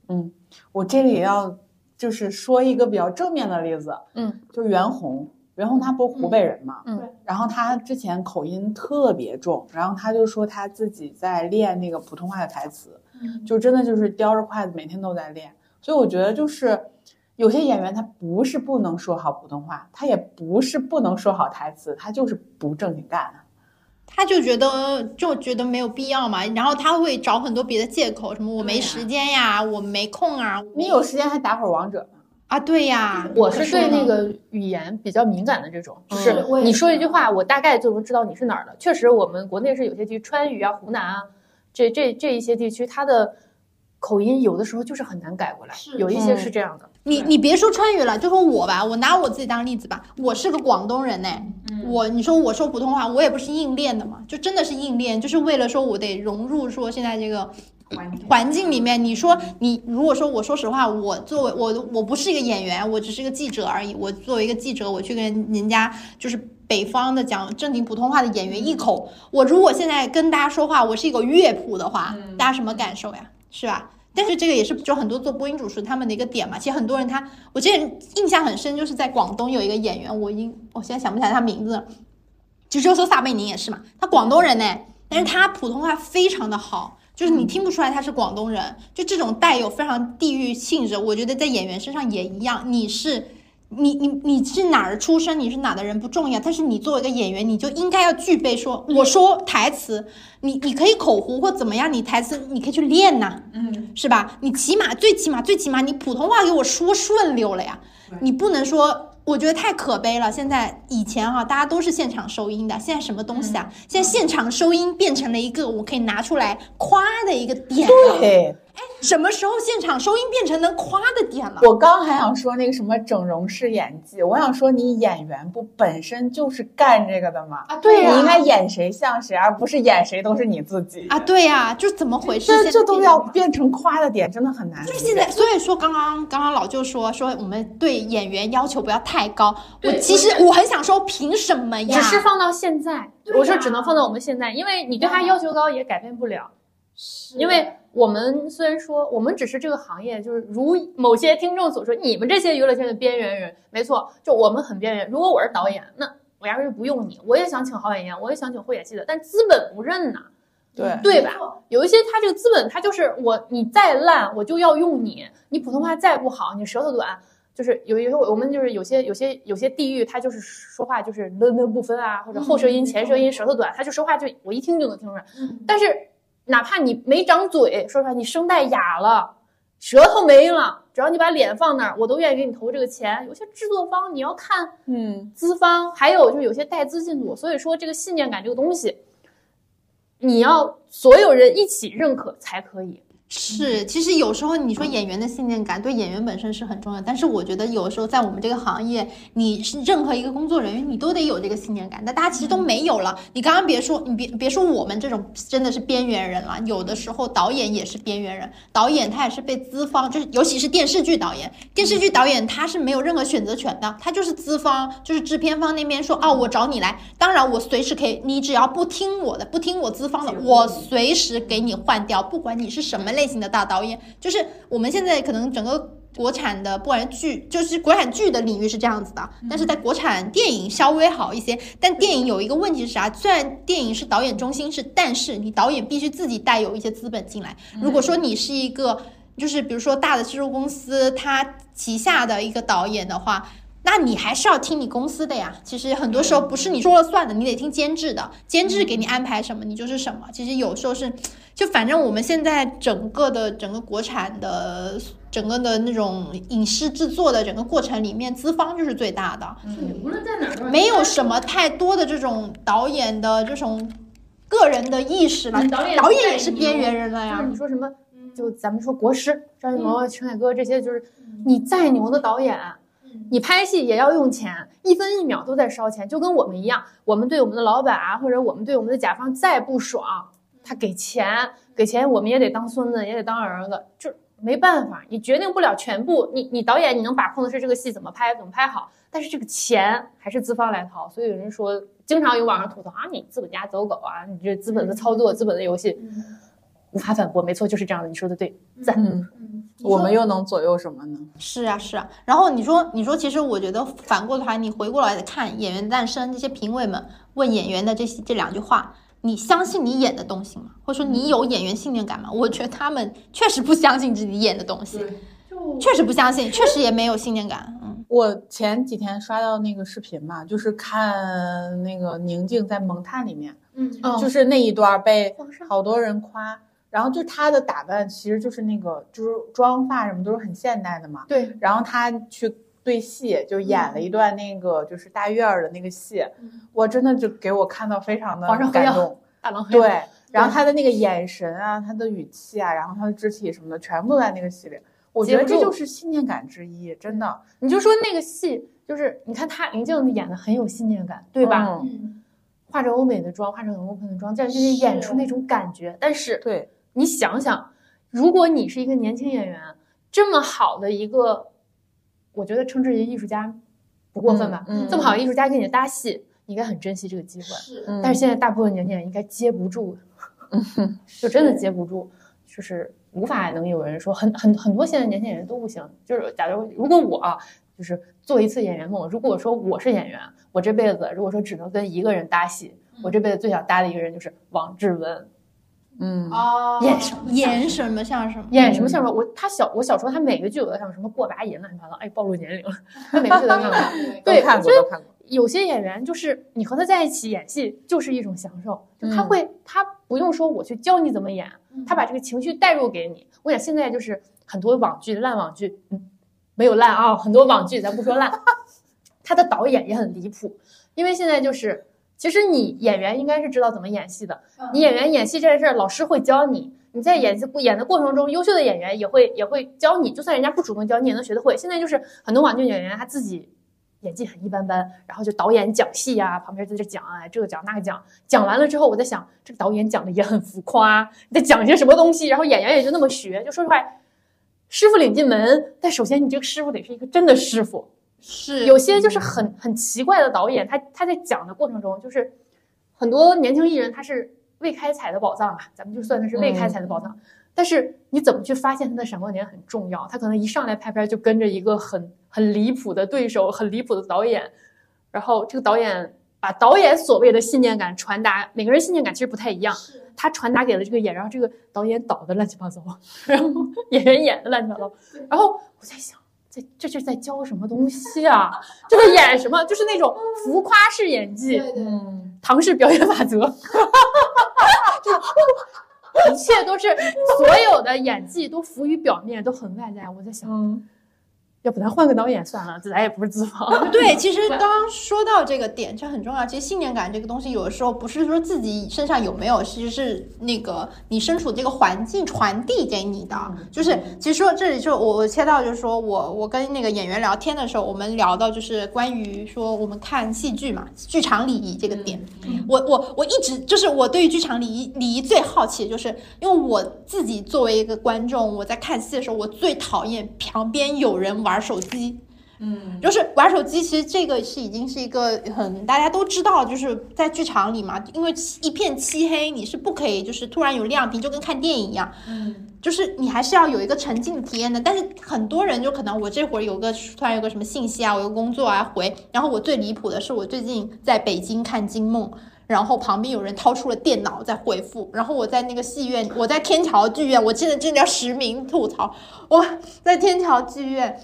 S3: 嗯我这里也要就是说一个比较正面的例子，
S4: 嗯，
S3: 就是袁弘，袁弘他不是湖北人嘛，
S4: 嗯
S3: 然后他之前口音特别重，然后他就说他自己在练那个普通话的台词，
S2: 嗯。
S3: 就真的就是叼着筷子每天都在练，所以我觉得就是有些演员他不是不能说好普通话，他也不是不能说好台词，他就是不正经干。
S2: 他就觉得就觉得没有必要嘛，然后他会找很多别的借口，什么我没时间呀，我没空啊，
S3: 你有时间还打会儿王者呢，
S2: 啊？对呀，
S4: 我是对那个语言比较敏感的这种，就
S3: 嗯
S4: 是你说一句话，我大概就能知道你是哪儿的。确实，我们国内是有些地区，川渝啊、湖南啊，这这这一些地区，它的口音有的时候就是很难改过来，有一些
S3: 嗯
S4: 是这样的。
S2: 你你别说川渝了，就说我吧，我拿我自己当例子吧，我是个广东人呢，
S3: 嗯
S2: 我你说我说普通话，我也不是硬练的嘛，就真的是硬练，就是为了说我得融入说现在这个环境里面。你说你如果说我说实话，我作为我我不是一个演员，我只是一个记者而已。我作为一个记者，我去跟人家就是北方的讲正经普通话的演员一口，我如果现在跟大家说话，我是一个乐谱的话，大家什么感受呀？是吧？但是这个也是就很多做播音主持他们的一个点嘛。其实很多人他，我之前印象很深，就是在广东有一个演员，我已经我现在想不起来他名字了，就就说撒贝宁也是嘛，他广东人呢，但是他普通话非常的好。就是你听不出来他是广东人，就这种带有非常地域性质，我觉得在演员身上也一样。你是你你你是哪儿出生，你是哪的人不重要，但是你作为一个演员，你就应该要具备说，我说台词，你你可以口胡或怎么样，你台词你可以去练呐、
S3: 嗯，
S2: 是吧？你起码最起码最起码你普通话给我说顺溜了呀，你不能说。我觉得太可悲了。现在以前哈、大家都是现场收音的，现在什么东西啊？现在现场收音变成了一个我可以拿出来夸的一个点了。
S3: 对
S2: 什么时候现场收音变成能夸的点了？
S3: 我刚还想说那个什么整容式演技，我想说你演员不本身就是干这个的吗？
S2: 啊，对呀、
S3: 你应该演谁像谁，而不是演谁都是你自己
S2: 啊，对呀、就怎么回事？
S3: 这这都要变成夸的点，真的很难。
S2: 就是现在，所以说刚刚刚刚老舅说说我们对演员要求不要太高。我其实我很想说，凭什么呀？
S4: 只是放到现在，我说只能放到我们现在，因为你对他要求高也改变不了。因为我们虽然说我们只是这个行业，就是如某些听众所说，你们这些娱乐圈的边缘人，没错，就我们很边缘。如果我是导演，那我压根就不用你，我也想请好演员，我也想请会演戏的，但资本不认呐，
S3: 对
S4: 对吧？有一些他这个资本，他就是我你再烂，我就要用你，你普通话再不好，你舌头短。就是有一些我们就是有些有些有些地域，他就是说话就是呢呢不分啊，或者后舌音前舌音舌头短，他就说话就我一听就能听出来。但是哪怕你没长嘴，说实话，你声带哑了，舌头没了，只要你把脸放那儿，我都愿意给你投这个钱。有些制作方你要看
S3: 嗯，
S4: 资方，还有就是有些带资进组，所以说这个信念感这个东西，你要所有人一起认可才可以。
S2: 是，其实有时候你说演员的信念感对演员本身是很重要，但是我觉得有时候在我们这个行业，你是任何一个工作人员，你都得有这个信念感，但大家其实都没有了。你刚刚别说，你别别说我们这种真的是边缘人了，有的时候导演也是边缘人，导演他也是被资方，就是尤其是电视剧导演，电视剧导演他是没有任何选择权的，他就是资方，就是制片方那边说，哦，我找你来，当然我随时可以，你只要不听我的，不听我资方的，我随时给你换掉，不管你是什么类型的大导演，就是我们现在可能整个国产的不管是剧，就是国产剧的领域是这样子的，但是在国产电影稍微好一些。但电影有一个问题是啥？虽然电影是导演中心是，但是你导演必须自己带有一些资本进来。如果说你是一个，就是比如说大的制作公司，它旗下的一个导演的话。那你还是要听你公司的呀。其实很多时候不是你说了算的，你得听监制的，监制给你安排什么，你就是什么。其实有时候是，就反正我们现在整个的整个国产的整个的那种影视制作的整个过程里面，资方就是最大的，
S4: 无论在哪儿，
S2: 没有什么太多的这种导演的这种个人的意识了。
S4: 导演
S2: 导演也是边缘人了
S4: 就是
S2: 呀。
S4: 你说什么，就咱们说国师张艺谋、陈凯歌这些，就是你再牛的导演，你拍戏也要用钱，一分一秒都在烧钱，就跟我们一样，我们对我们的老板啊，或者我们对我们的甲方再不爽，他给钱，给钱我们也得当孙子，也得当儿子，就没办法，你决定不了全部，你你导演你能把控的是这个戏怎么拍，怎么拍好，但是这个钱还是资方来掏，所以有人说，经常有网上吐槽啊，你资本家走狗啊，你这资本的操作，资本的游戏，无法反驳，没错，就是这样的，你说的对，赞。
S3: 嗯，我们又能左右什么呢？
S2: 是啊，是啊。然后你说，你说，其实我觉得反过来，你回过来看《演员诞生》，这些评委们问演员的这些这两句话，你相信你演的东西吗？或者说你有演员信念感吗？我觉得他们确实不相信自己演的东西，确实不相信，确实也没有信念感。嗯，
S3: 我前几天刷到那个视频嘛，就是看那个宁静在蒙探里面，
S4: 嗯。
S3: 就是那一段被好多人夸，然后就她的打扮其实就是那个就是妆发什么都是很现代的嘛，
S4: 对，
S3: 然后她去对戏就演了一段那个就是大院儿的那个戏，我真的就给我看到非常的感动，
S4: 大狼。黑药
S3: 对，然后他的那个眼神啊，他的语气啊，然后他的肢体什么的，全部都在那个戏里。我觉得这就。是信念感之一，真的，
S4: 你就说那个戏，就是你看他林静演的很有信念感，对吧？
S3: 嗯？
S4: 化着欧美的妆，化着很 open 的妆，这样就得演出那种感觉。但是
S3: 对，
S4: 你想想，如果你是一个年轻演员，这么好的一个，我觉得称之为艺术家不过分吧？
S3: 嗯嗯
S4: 这么好的艺术家跟你搭戏，你应该很珍惜这个机会。
S3: 嗯
S4: 但是现在大部分年轻人应该接不住，就真的接不住，就是无法能有人说很很很多现在年轻人都不行。就是假如如果我啊就是做一次演员梦，如果说我是演员，我这辈子如果说只能跟一个人搭戏，我这辈子最想搭的一个人就是王志文。
S3: 嗯
S2: 哦
S4: 演什么
S2: 演什么像什么？
S4: 演什么像什么？我他小我小时候他每个剧我都像什么过把瘾乱七八糟，哎，暴露年龄了。他每个剧都看过。对，
S3: 都看过，
S4: 我觉得
S3: 都看过。
S4: 有些演员就是你和他在一起演戏就是一种享受，就他会、他不用说我去教你怎么演，他把这个情绪带入给你。我想现在就是很多网剧烂网剧，嗯，没有烂啊，很多网剧咱不说烂，他的导演也很离谱，因为现在就是其实你演员应该是知道怎么演戏的，你演员演戏这件事儿老师会教你。你在演戏演的过程中，优秀的演员也会也会教你，就算人家不主动教，你也能学得会。现在就是很多网剧演员他自己演技很一般般，然后就导演讲戏呀、旁边在这讲啊，这个讲那个讲，讲完了之后，我在想，这个导演讲的也很浮夸，你在讲些什么东西？然后演员也就那么学，就说实话，师傅领进门，但首先你这个师傅得是一个真的师傅，
S2: 是
S4: 有些就是很很奇怪的导演，他他在讲的过程中，就是很多年轻艺人他是未开采的宝藏啊，咱们就算他是未开采的宝藏。但是你怎么去发现他的闪光点很重要，他可能一上来拍片就跟着一个很很离谱的对手，很离谱的导演，然后这个导演把导演所谓的信念感传达，每个人信念感其实不太一样，他传达给了这个演员，然后这个导演导的乱七八糟，然后 演员演的乱七八糟，然后我在想。这这是在教什么东西啊？这是演什么？就是那种浮夸式演技，
S3: 嗯，
S4: 唐氏表演法则，就一切都是所有的演技都浮于表面，都很外在。我在想，
S3: 嗯
S4: 要不咱换个导演算了，咱也不是资方。
S2: 对，其实刚刚说到这个点，这很重要。其实信念感这个东西，有的时候不是说自己身上有没有，其实是那个你身处这个环境传递给你的。就是其实说这里就我我切到就是说我我跟那个演员聊天的时候，我们聊到就是关于说我们看戏剧嘛，剧场礼仪这个点。我我我一直就是我对于剧场礼仪礼仪最好奇的就是，因为我自己作为一个观众，我在看戏的时候，我最讨厌旁边有人玩手机。
S3: 嗯，
S2: 就是玩手机，其实这个是已经是一个很大家都知道，就是在剧场里嘛，因为一片漆黑，你是不可以就是突然有亮屏，就跟看电影一样，
S3: 嗯，
S2: 就是你还是要有一个沉浸的体验的。但是很多人就可能我这会儿有个突然有个什么信息啊，我有工作啊回，然后我最离谱的是我最近在北京看《金梦》。然后旁边有人掏出了电脑在回复，然后我在那个戏院，我在天桥剧院，我真的真的要实名吐槽，我在天桥剧院。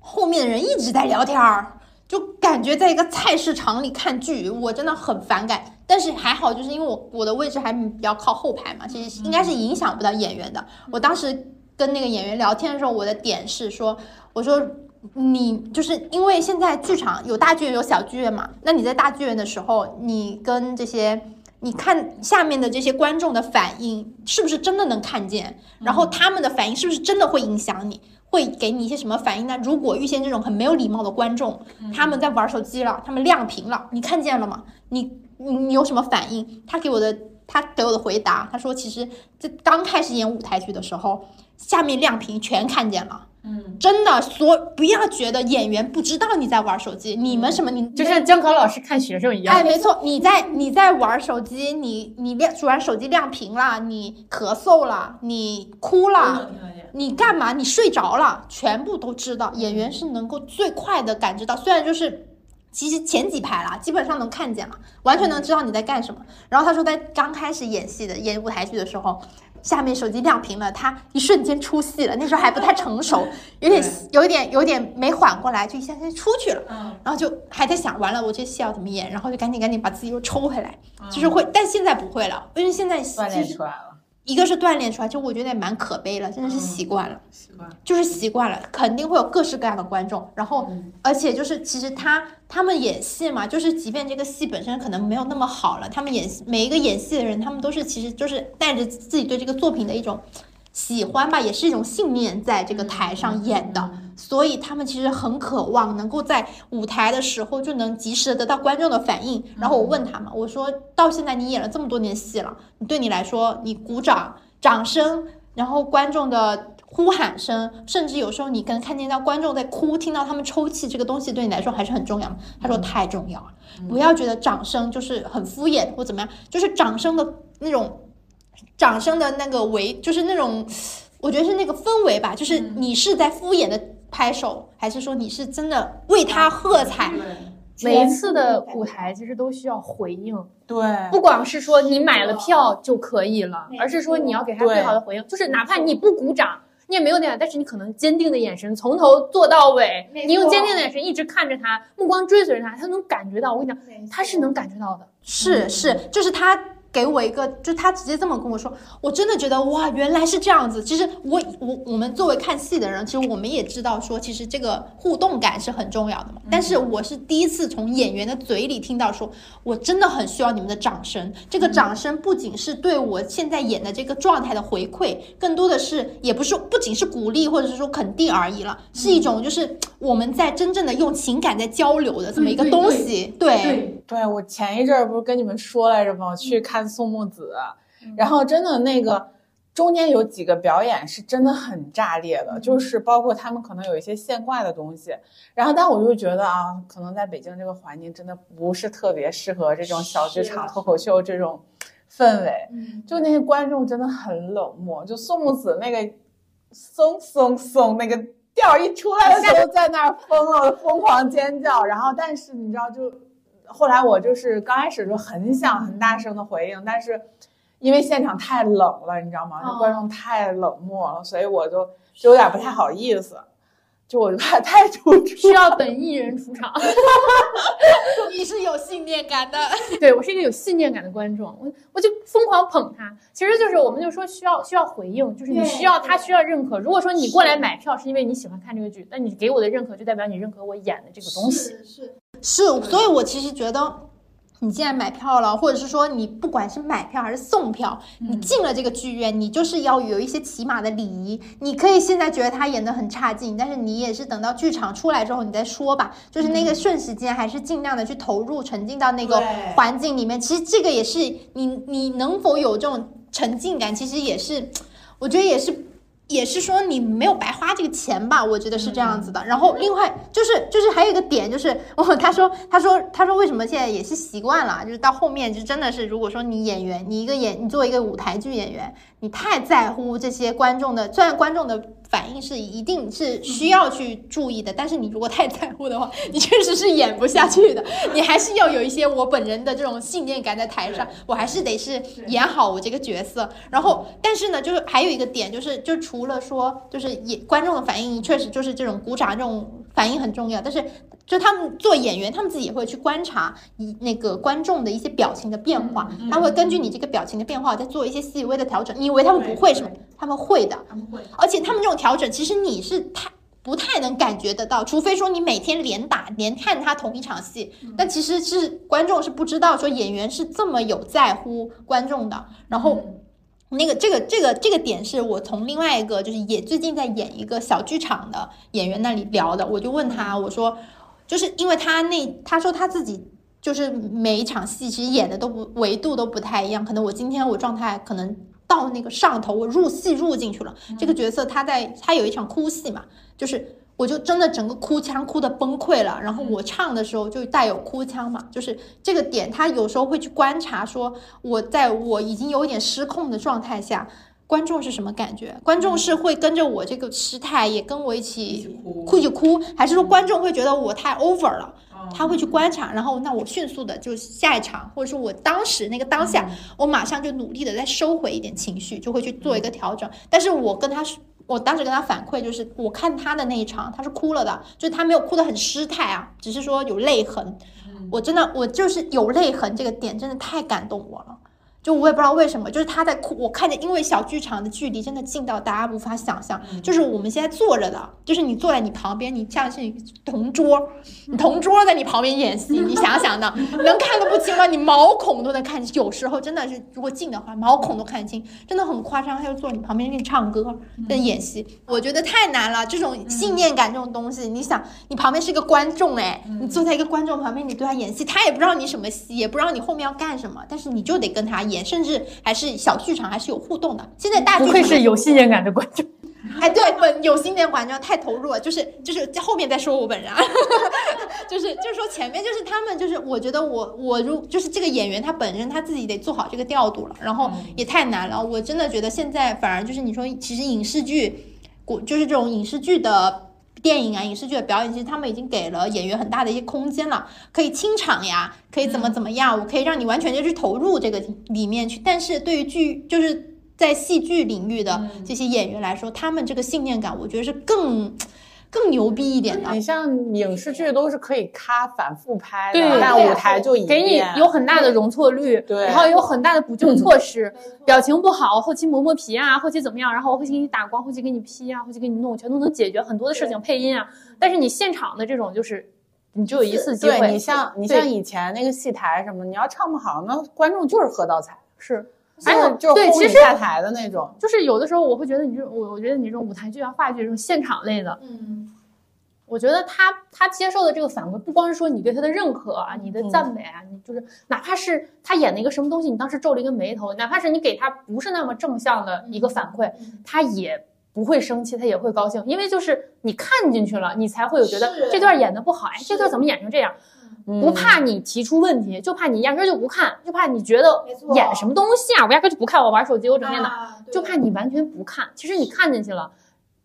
S2: 后面的人一直在聊天儿，就感觉在一个菜市场里看剧，我真的很反感。但是还好，就是因为我我的位置还比较靠后排嘛，其实应该是影响不到演员的。我当时跟那个演员聊天的时候，我的点是说，我说你就是因为现在剧场有大剧院有小剧院嘛，那你在大剧院的时候，你跟这些你看下面的这些观众的反应是不是真的能看见？然后他们的反应是不是真的会影响你？会给你一些什么反应呢？如果遇见这种很没有礼貌的观众，他们在玩手机了，他们亮屏了，你看见了吗？你你你有什么反应？他给我的他给我的回答，他说其实这刚开始演舞台剧的时候，下面亮屏全看见了。
S3: 嗯，
S2: 真的，所不要觉得演员不知道你在玩手机，你们什么你
S4: 就像监考老师看学生一样。
S2: 哎，没错，你在你在玩手机，你你亮突然手机亮屏了，你咳嗽了，你哭了。你干嘛？你睡着了，全部都知道。演员是能够最快的感知到，虽然就是其实前几排啦，基本上能看见了，完全能知道你在干什么。然后他说，在刚开始演戏的演舞台剧的时候，下面手机亮屏了，他一瞬间出戏了，那时候还不太成熟，有点有点有点没缓过来，就一下就出去了。然后就还在想，完了我这戏要怎么演，然后就赶紧赶紧把自己又抽回来，就是会，但现在不会了，因为现在
S3: 锻炼出来了。
S2: 一个是锻炼出来，就我觉得也蛮可悲了，真的是习惯了，
S3: 习惯
S2: 就是习惯了，肯定会有各式各样的观众，然后而且就是其实他他们演戏嘛，就是即便这个戏本身可能没有那么好了，他们演每一个演戏的人，他们都是其实就是带着自己对这个作品的一种。喜欢吧，也是一种信念，在这个台上演的，所以他们其实很渴望能够在舞台的时候就能及时的得到观众的反应。然后我问他们，我说到现在你演了这么多年戏了，你对你来说，你鼓掌、掌声，然后观众的呼喊声，甚至有时候你可能看见到观众在哭，听到他们抽泣，这个东西对你来说还是很重要的。他说太重要了，不要觉得掌声就是很敷衍或怎么样，就是掌声的那种。掌声的那个围，就是那种，我觉得是那个氛围吧。就是你是在敷衍的拍手，还是说你是真的为他喝彩？
S4: 每一次的舞台其实都需要回应，
S3: 对，
S4: 不光是说你买了票就可以了，而是说你要给他最好的回应。就是哪怕你不鼓掌，你也没有那样，但是你可能坚定的眼神从头做到尾，你用坚定的眼神一直看着他，目光追随着他，他能感觉到。我跟你讲，他是能感觉到的，
S2: 是是，就是他。给我一个，就他直接这么跟我说，我真的觉得哇，原来是这样子。其实我我我们作为看戏的人，其实我们也知道说，其实这个互动感是很重要的嘛。但是我是第一次从演员的嘴里听到说，我真的很需要你们的掌声。这个掌声不仅是对我现在演的这个状态的回馈，更多的是也不是不仅是鼓励或者是说肯定而已了，是一种就是我们在真正的用情感在交流的这么一个东西。对，
S3: 对我前一阵儿不是跟你们说来着吗？去看。宋木子，然后真的那个中间有几个表演是真的很炸裂的，就是包括他们可能有一些现挂的东西，然后但我就觉得啊，可能在北京这个环境真的不是特别适合这种小剧场脱口秀这种氛围，就那些观众真的很冷漠，就宋木子那个松松松那个调一出来的时候，在那儿疯了，疯狂尖叫，然后但是你知道就。后来我就是刚开始就很想很大声的回应，但是因为现场太冷了，你知道吗？那观众太冷漠了，所以我就就有点不太好意思，就我就怕太突出，
S4: 需要等艺人出场。
S2: 你是有信念感的，
S4: 对我是一个有信念感的观众，我我就疯狂捧他。其实就是我们就说需要需要回应，就是你需要他需要认可。如果说你过来买票是因为你喜欢看这个剧，那你给我的认可就代表你认可我演的这个东西。
S2: 是。是，所以我其实觉得，你既然买票了，或者是说你不管是买票还是送票，你进了这个剧院，你就是要有一些起码的礼仪。你可以现在觉得他演的很差劲，但是你也是等到剧场出来之后你再说吧。就是那个瞬时间，还是尽量的去投入、沉浸到那个环境里面。其实这个也是你，你能否有这种沉浸感，其实也是，我觉得也是。也是说你没有白花这个钱吧，我觉得是这样子的。然后另外就是就是还有一个点就是，哦，他说他说他说为什么现在也是习惯了，就是到后面就真的是，如果说你演员，你一个演你作为一个舞台剧演员，你太在乎这些观众的，虽然观众的反应是一定是需要去注意的，但是你如果太在乎的话，你确实是演不下去的。你还是要有一些我本人的这种信念感在台上，我还是得是演好我这个角色。然后，但是呢，就是还有一个点，就是就除了说，就是演观众的反应，确实就是这种鼓掌这种反应很重要。但是，就他们做演员，他们自己也会去观察一那个观众的一些表情的变化，他会根据你这个表情的变化，再做一些细微的调整。你以为他们不会是吗？他们会的，
S3: 他们会，
S2: 而且他们这种调整，其实你是太不太能感觉得到，除非说你每天连打连看他同一场戏，但其实是观众是不知道说演员是这么有在乎观众的。然后那个这个这个这个点是我从另外一个就是也最近在演一个小剧场的演员那里聊的，我就问他我说，就是因为他那他说他自己。就是每一场戏其实演的都不维度都不太一样，可能我今天我状态可能到那个上头，我入戏入进去了。这个角色他在他有一场哭戏嘛，就是我就真的整个哭腔哭的崩溃了，然后我唱的时候就带有哭腔嘛，就是这个点他有时候会去观察，说我在我已经有点失控的状态下，观众是什么感觉？观众是会跟着我这个失态也跟我一起哭一起哭，还是说观众会觉得我太 over 了？他会去观察，然后那我迅速的就下一场，或者说我当时那个当下，我马上就努力的再收回一点情绪，就会去做一个调整。但是我跟他，我当时跟他反馈就是，我看他的那一场，他是哭了的，就是他没有哭的很失态啊，只是说有泪痕。我真的，我就是有泪痕这个点真的太感动我了。就我也不知道为什么，就是他在哭，我看见，因为小剧场的距离真的近到大家无法想象。就是我们现在坐着的，就是你坐在你旁边，你像是同桌，你同桌在你旁边演戏，你想想呢，能看得不清吗？你毛孔都能看清，有时候真的是如果近的话，毛孔都看清，真的很夸张。他就坐你旁边给你唱歌跟演戏，我觉得太难了。这种信念感这种东西，你想，你旁边是一个观众，哎，你坐在一个观众旁边，你对他演戏，他也不知道你什么戏，也不知道你后面要干什么，但是你就得跟他。演，甚至还是小剧场，还是有互动的。现在大剧
S4: 不愧是有信念感的观众。
S2: 哎，对，本有信念观众太投入了，就是就是在后面再说我本人，就是就是说前面就是他们就是我觉得我我如就是这个演员他本身他自己得做好这个调度了，然后也太难了。我真的觉得现在反而就是你说其实影视剧，国就是这种影视剧的。电影啊，影视剧的表演，其实他们已经给了演员很大的一些空间了，可以清场呀，可以怎么怎么样，我可以让你完全就去投入这个里面去。但是对于剧，就是在戏剧领域的这些演员来说，他们这个信念感，我觉得是更。更牛逼一点的，
S3: 你像影视剧都是可以咔反复拍
S4: 的，
S3: 但舞台就一
S4: 给你有很大的容错率，
S3: 对，
S4: 然后有很大的补救措施，表情不好，后期磨磨皮啊，后期怎么样，然后后期给你打光，后期给你 P 啊，后期给你弄，全都能解决很多的事情，配音啊。但是你现场的这种就是，你只有一次机
S3: 会。你像你像以前那个戏台什么，你要唱不好，那观众就是喝倒彩，
S4: 是。
S3: 哎，就
S4: 对，其实
S3: 下台的那种，
S4: 就是有的时候我会觉得你这种我我觉得你这种舞台剧啊、话剧这种现场类的，
S2: 嗯，
S4: 我觉得他他接受的这个反馈，不光是说你对他的认可啊、你的赞美啊，你就是哪怕是他演了一个什么东西，你当时皱了一个眉头，哪怕是你给他不是那么正向的一个反馈，他也不会生气，他也会高兴，因为就是你看进去了，你才会有觉得这段演的不好，哎，这段怎么演成这样？不怕你提出问题，就怕你压根就不看，就怕你觉得演什么东西啊，我压根就不看，我玩手机，我整电脑，就怕你完全不看。其实你看进去了，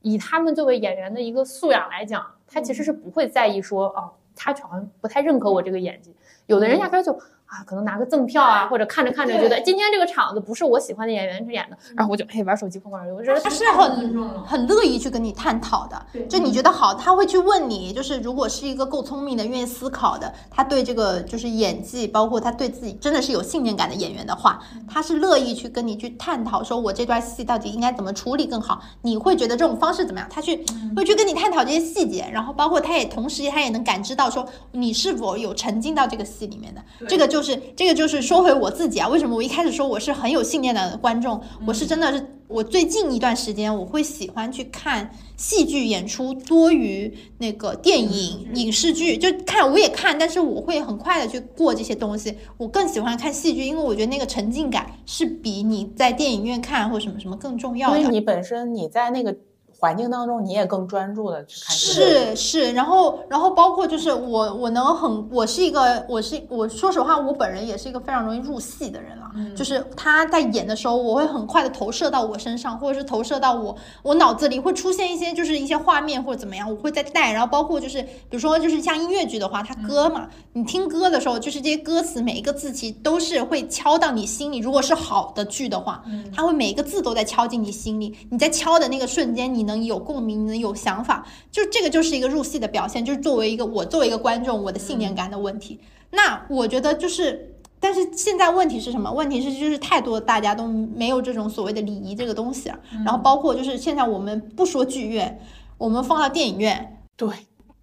S4: 以他们作为演员的一个素养来讲，他其实是不会在意说，哦，他好像不太认可我这个演技。有的人压根就。啊，可能拿个赠票啊，或者看着看着觉得今天这个场子不是我喜欢的演员演的，然后我就嘿玩手机碰玩游。我觉得
S2: 他是很很乐意去跟你探讨的，就你觉得好，他会去问你，就是如果是一个够聪明的、愿意思考的，他对这个就是演技，包括他对自己真的是有信念感的演员的话，他是乐意去跟你去探讨，说我这段戏到底应该怎么处理更好？你会觉得这种方式怎么样？他去会去跟你探讨这些细节，然后包括他也同时他也能感知到说你是否有沉浸到这个戏里面的，这个就。就是这个就是说回我自己啊，为什么我一开始说我是很有信念的观众，我是真的是我最近一段时间我会喜欢去看戏剧演出多于那个电影影视剧，就看我也看，但是我会很快的去过这些东西，我更喜欢看戏剧，因为我觉得那个沉浸感是比你在电影院看或什么什么更重要的。
S3: 因为你本身你在那个环境当中，你也更专注的去看这个。
S2: 是是，然后然后包括就是我我能很，我是一个我是我说实话，我本人也是一个非常容易入戏的人了。就是他在演的时候，我会很快的投射到我身上，或者是投射到我我脑子里会出现一些就是一些画面或者怎么样，我会在带。然后包括就是比如说就是像音乐剧的话，它歌嘛，你听歌的时候，就是这些歌词每一个字其实都是会敲到你心里。如果是好的剧的话，它会每一个字都在敲进你心里。你在敲的那个瞬间，你能有共鸣，你能有想法，就这个就是一个入戏的表现，就是作为一个我作为一个观众，我的信念感的问题。那我觉得就是。但是现在问题是什么？问题是就是太多大家都没有这种所谓的礼仪这个东西了。然后包括就是现在我们不说剧院，我们放到电影院，
S3: 对，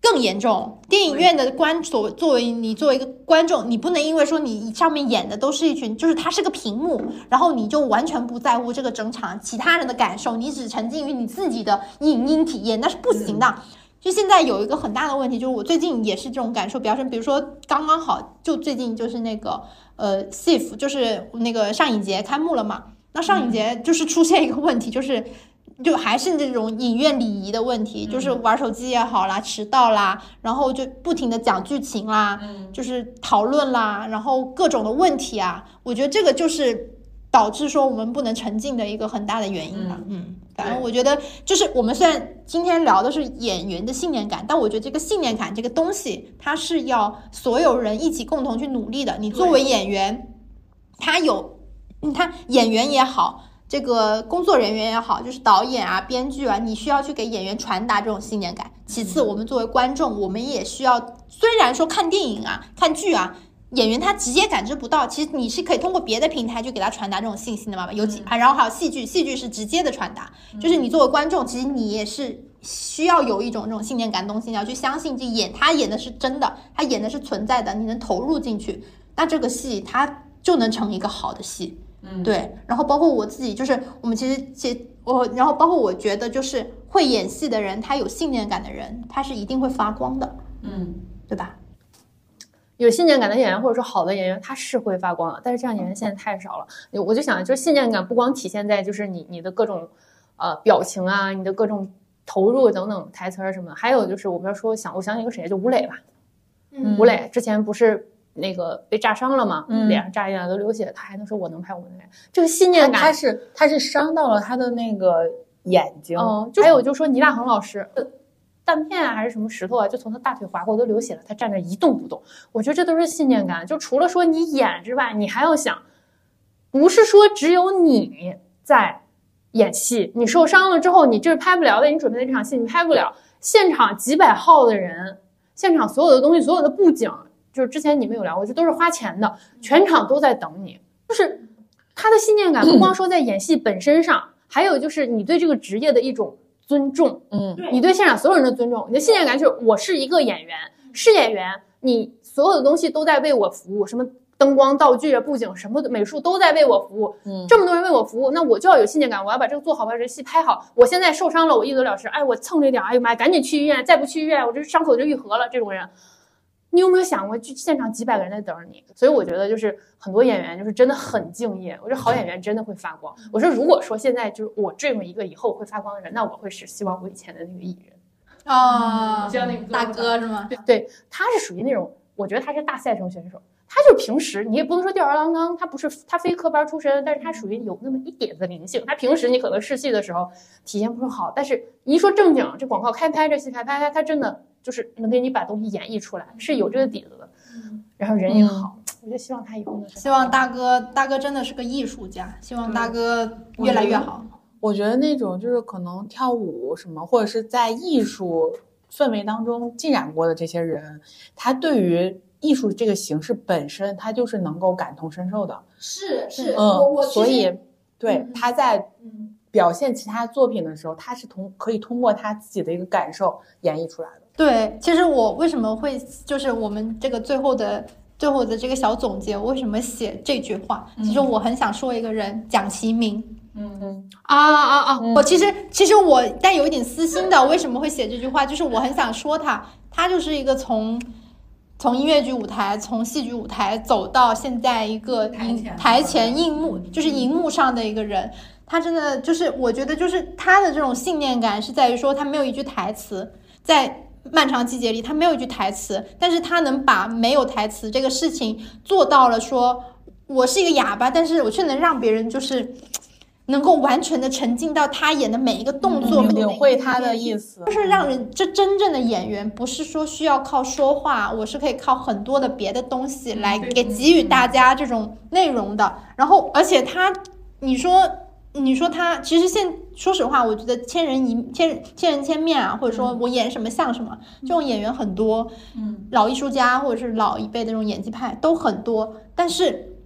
S2: 更严重。电影院的观所作为你作为一个观众，你不能因为说你上面演的都是一群，就是它是个屏幕，然后你就完全不在乎这个整场其他人的感受，你只沉浸于你自己的影音体验，那是不行的。就现在有一个很大的问题，就是我最近也是这种感受比较深。比如说刚刚好，就最近就是那个呃，SIF 就是那个上影节开幕了嘛。那上影节就是出现一个问题，就是就还是这种影院礼仪的问题，就是玩手机也好啦，迟到啦，然后就不停的讲剧情啦，就是讨论啦，然后各种的问题啊，我觉得这个就是导致说我们不能沉浸的一个很大的原因吧。嗯，反正我觉得就是我们虽然今天聊的是演员的信念感，但我觉得这个信念感这个东西，它是要所有人一起共同去努力的。你作为演员，他有，你看演员也好。这个工作人员也好，就是导演啊、编剧啊，你需要去给演员传达这种信念感。其次，我们作为观众，我们也需要，虽然说看电影啊、看剧啊，演员他直接感知不到，其实你是可以通过别的平台去给他传达这种信息的嘛。有几啊，然后还有戏剧，戏剧是直接的传达，就是你作为观众，其实你也是需要有一种这种信念感的东西，你要去相信这演他演的是真的，他演的是存在的，你能投入进去，那这个戏他就能成一个好的戏。
S3: 嗯，
S2: 对，然后包括我自己，就是我们其实其我，然后包括我觉得，就是会演戏的人，他有信念感的人，他是一定会发光的，
S3: 嗯，
S2: 对吧？
S4: 有信念感的演员，或者说好的演员，他是会发光的。但是这样演员现在太少了。我就想，就是信念感不光体现在就是你你的各种呃表情啊，你的各种投入等等台词儿什么的，还有就是我们要说想，我想起一个谁，就吴磊吧。
S2: 嗯
S4: 吴磊之前不是那个被炸伤了嘛？
S3: 嗯
S4: 脸上炸一脸都流血，他还能说我能拍，我能拍，这个信念感。
S3: 他是他是伤到了他的那个眼睛，
S4: 嗯，就还有就说倪大红老师，呃弹片啊还是什么石头啊，就从他大腿划过，都流血了，他站着一动不动。我觉得这都是信念感。就除了说你演之外，你还要想，不是说只有你在演戏，你受伤了之后，你这是拍不了的，你准备的这场戏你拍不了，现场几百号的人，现场所有的东西，所有的布景，就是之前你们有聊过，就都是花钱的，全场都在等你，就是他的信念感不光 说在演戏本身上，还有就是你对这个职业的一种尊重，
S3: 嗯，
S4: 你对现场所有人的尊重，你的信念感就是我是一个演员，是演员，你所有的东西都在为我服务，什么灯光、道具、布景什么的，美术都在为我服务。
S3: 嗯
S4: 这么多人为我服务，那我就要有信念感，我要把这个做好，把这个戏拍好。我现在受伤了，我一走了之，哎，我蹭着点儿，哎呦妈呀，赶紧去医院，再不去医院，我这伤口就愈合了。这种人，你有没有想过，就现场几百个人在等着你？所以我觉得就是很多演员就是真的很敬业。我觉得好演员真的会发光。我说如果说现在就是我 dream 一个以后会发光的人，那我会是希望我以前的那个艺人。
S2: 啊，
S4: 像那个
S2: 大哥是吗？
S4: 对，他是属于那种，我觉得他是大赛程选手。他就平时你也不能说吊儿郎当，他不是他非科班出身，但是他属于有那么一点子灵性。他平时你可能试戏的时候体现不出好，但是一说正经，这广告开拍，这戏开拍，他他真的就是能给你把东西演绎出来，是有这个底子的。然后人也好，我就希望他以后能
S2: 希望大哥，大哥真的是个艺术家，希望大哥越来越好。
S3: 我觉得那种就是可能跳舞什么，或者是在艺术氛围当中浸染过的这些人，他对于艺术这个形式本身，他就是能够感同身受的。
S2: 是是
S3: 嗯，所以对
S2: 嗯
S3: 他在
S2: 嗯
S3: 表现其他作品的时候，他是通可以通过他自己的一个感受演绎出来的。
S2: 对，其实我为什么会就是我们这个最后的最后的这个小总结，我为什么写这句话？
S3: 嗯
S2: 其实我很想说一个人，蒋奇明。
S3: 嗯嗯
S4: 啊啊啊！
S2: 我其实其实我带有一点私心的，为什么会写这句话？就是我很想说他，他就是一个从从音乐剧舞台、从戏剧舞台走到现在一个
S3: 台前
S2: 台前荧幕，就是荧幕上的一个人。他真的就是，我觉得就是他的这种信念感是在于说，他没有一句台词，在漫长季节里，他没有一句台词，但是他能把没有台词这个事情做到了说，我是一个哑巴，但是我却能让别人就是能够完全的沉浸到他演的每一个动作，
S3: 领会他的意思，
S2: 就是让人这真正的演员不是说需要靠说话，我是可以靠很多的别的东西来给给予大家这种内容的。然后，而且他，你说你说他，其实现说实话，我觉得千人一千千人千面啊，或者说我演什么像什么，这种演员很多，
S3: 嗯，
S2: 老艺术家或者是老一辈的那种演技派都很多，但是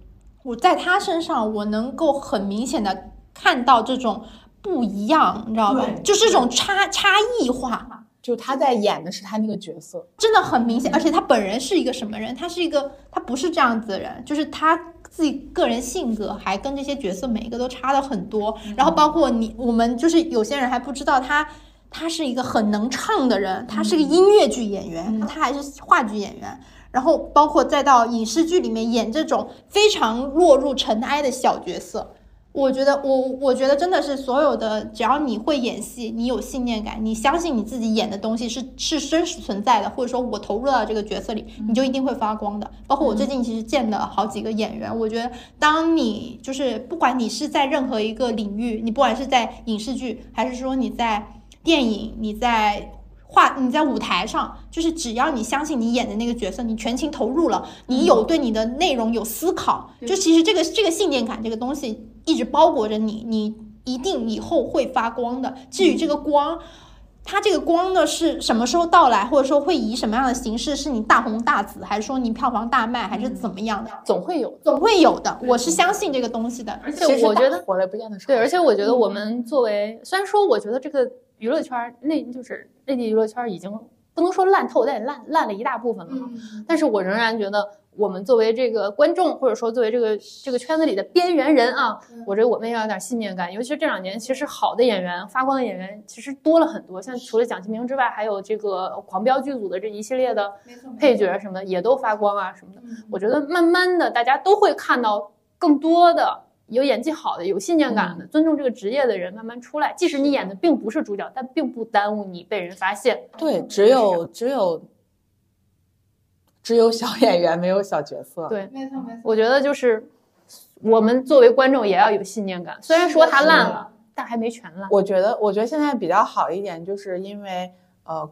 S2: 我在他身上，我能够很明显的看到这种不一样，你知道吧？就是这种差差异化。
S3: 就他在演的是他那个角色，
S2: 真的很明显，而且他本人是一个什么人？他是一个，他不是这样子的人，就是他自己个人性格还跟这些角色每一个都差的很多。然后包括你，我们就是有些人还不知道他，他是一个很能唱的人，他是个音乐剧演员，他还是话剧演员。然后包括再到影视剧里面演这种非常落入尘埃的小角色，我觉得我我觉得真的是所有的，只要你会演戏，你有信念感，你相信你自己演的东西是是真实存在的，或者说我投入到这个角色里，你就一定会发光的。包括我最近其实见了好几个演员，我觉得当你就是不管你是在任何一个领域，你不管是在影视剧，还是说你在电影，你在。画你在舞台上，就是只要你相信你演的那个角色，你全情投入了，你有对你的内容有思考，就其实这个这个信念感这个东西一直包裹着你，你一定以后会发光的。至于这个光，它这个光呢是什么时候到来，或者说会以什么样的形式，是你大红大紫，还是说你票房大卖，还是怎么样的，
S4: 总会有。
S2: 总会有的。我是相信这个东西的。
S4: 而且我觉得，
S3: 火了不见得是
S4: 对，而且我觉得
S3: 嗯
S4: 我们作为，虽然说我觉得这个娱乐圈儿内就是内地娱乐圈儿已经不能说烂透，但也烂烂了一大部分了嘛。但是我仍然觉得，我们作为这个观众，或者说作为这个这个圈子里的边缘人啊，我觉得我们也要有点信念感。尤其是这两年，其实好的演员、发光的演员其实多了很多。像除了蒋奇明之外，还有这个狂飙剧组的这一系列的配角什么的也都发光啊什么的。我觉得慢慢的，大家都会看到更多的有演技好的、有信念感的、尊重这个职业的人慢慢出来。即使你演的并不是主角，但并不耽误你被人发现。
S3: 对，只有只有只有小演员，没有小角色。
S4: 对，
S2: 没错没错。
S4: 我觉得就是我们作为观众也要有信念感。虽然说它烂了，但还没全烂。
S3: 我觉得，我觉得现在比较好一点，就是因为呃，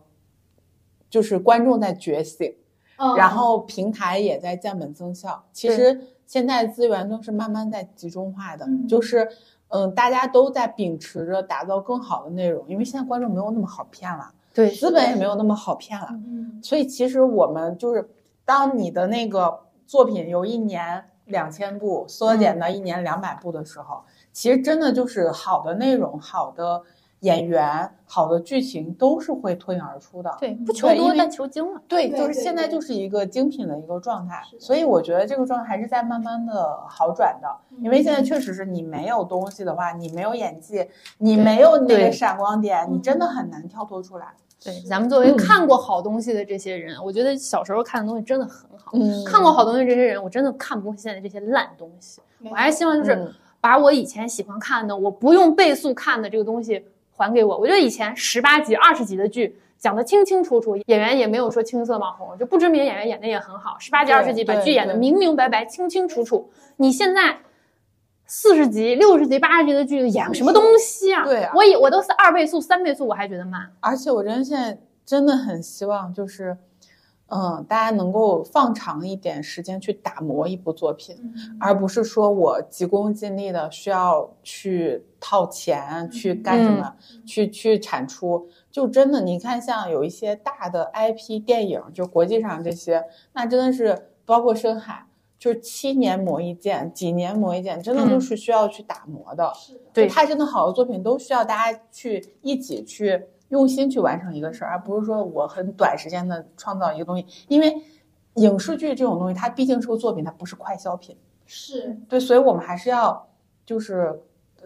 S3: 就是观众在觉醒，
S2: 嗯
S3: 然后平台也在降本增效。其实现在资源都是慢慢在集中化的，就是嗯、大家都在秉持着打造更好的内容，因为现在观众没有那么好骗了，
S4: 对，
S3: 资本也没有那么好骗了，
S2: 嗯
S3: 所以其实我们就是，当你的那个作品由一年两千部缩减到一年两百部的时候，其实真的就是好的内容、好的演员、好的剧情都是会脱颖而出的。
S4: 对，不求多但求精了。
S3: 对，就是现在就是一个精品的一个状态所以我觉得这个状态还是在慢慢的好转的。因为现在确实是你没有东西的话，你没有演技，你没有那
S4: 对
S3: 个闪光点，你真的很难跳脱出来。
S4: 对，咱们作为看过好东西的这些人，我觉得小时候看的东西真的很好。
S3: 嗯
S4: 看过好东西这些人，我真的看不过现在这些烂东西。我还是希望就是
S3: 嗯
S4: 把我以前喜欢看的，我不用倍速看的这个东西还给我。我觉得以前十八集、二十集的剧讲的清清楚楚，演员也没有说青涩网红，就不知名演员演的也很好，十八集、二十集把剧演的明明白白、清清楚楚。你现在。四十集、六十集、八十集的剧演个什么东西啊？
S3: 对啊
S4: 我以我都是二倍速、三倍速，我还觉得慢。
S3: 而且我真的现在真的很希望，就是，嗯，大家能够放长一点时间去打磨一部作品，而不是说我急功近利的需要去掏钱去干什么，去去产出。就真的，你看像有一些大的 IP 电影，就国际上这些，那真的是包括深海。就是七年磨一剑，几年磨一剑，真的都是需要去打磨的。
S4: 对
S3: 就它真的好的作品都需要大家去一起去用心去完成一个事儿，而不是说我很短时间的创造一个东西。因为影视剧这种东西，它毕竟是个作品，它不是快消品。
S2: 是
S3: 对，所以我们还是要就是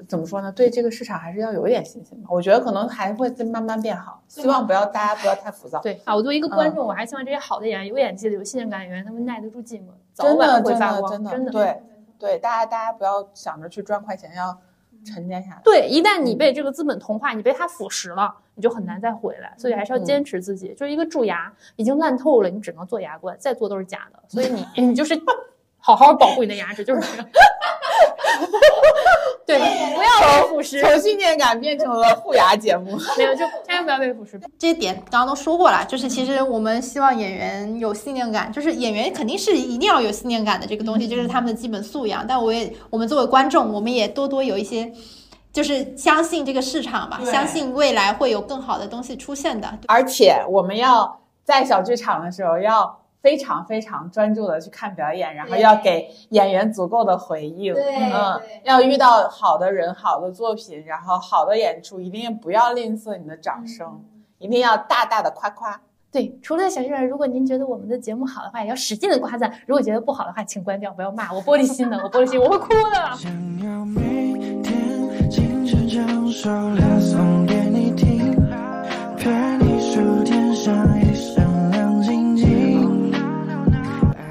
S3: 怎么说呢？对这个市场还是要有一点信心吧。我觉得可能还会再慢慢变好，希望不要大家不要太浮躁。
S4: 对啊，我作为一个观
S3: 嗯
S4: 众，我还希望这些好的演员、有演技的、有信任感的演员，他们耐得住寂寞，早晚会发光。
S3: 的真的
S4: 真的
S3: 对对，大家大家不要想着去赚快钱，要沉淀下来。
S4: 对，一旦你被这个资本同化，你被它腐蚀了，你就很难再回来。所以还是要
S3: 嗯
S4: 坚持自己。就是一个蛀牙已经烂透了，你只能做牙冠，再做都是假的。所以你 你就是好好保护你的牙齿，就是 这样。对，不要被腐蚀，
S3: 从信念感变成了护牙节目。
S4: 没有就千万不要被腐蚀。
S2: 这些点刚刚都说过了，就是其实我们希望演员有信念感，就是演员肯定是一定要有信念感的这个东西，这是他们的基本素养。但我也，我们作为观众，我们也多多有一些，就是相信这个市场吧，相信未来会有更好的东西出现的。
S3: 而且我们要在小剧场的时候要非常非常专注的去看表演，然后要给演员足够的回应。
S2: 对
S3: 嗯，要遇到好的人、好的作品，然后好的演出，一定不要吝啬你的掌声，一定要大大的夸夸。
S4: 对，除了小剧场，如果您觉得我们的节目好的话，也要使劲的夸赞；如果觉得不好的话，请关掉，不要骂我，玻璃心的，我玻璃心，我会哭的。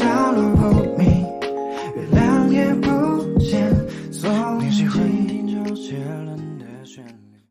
S5: shall arise.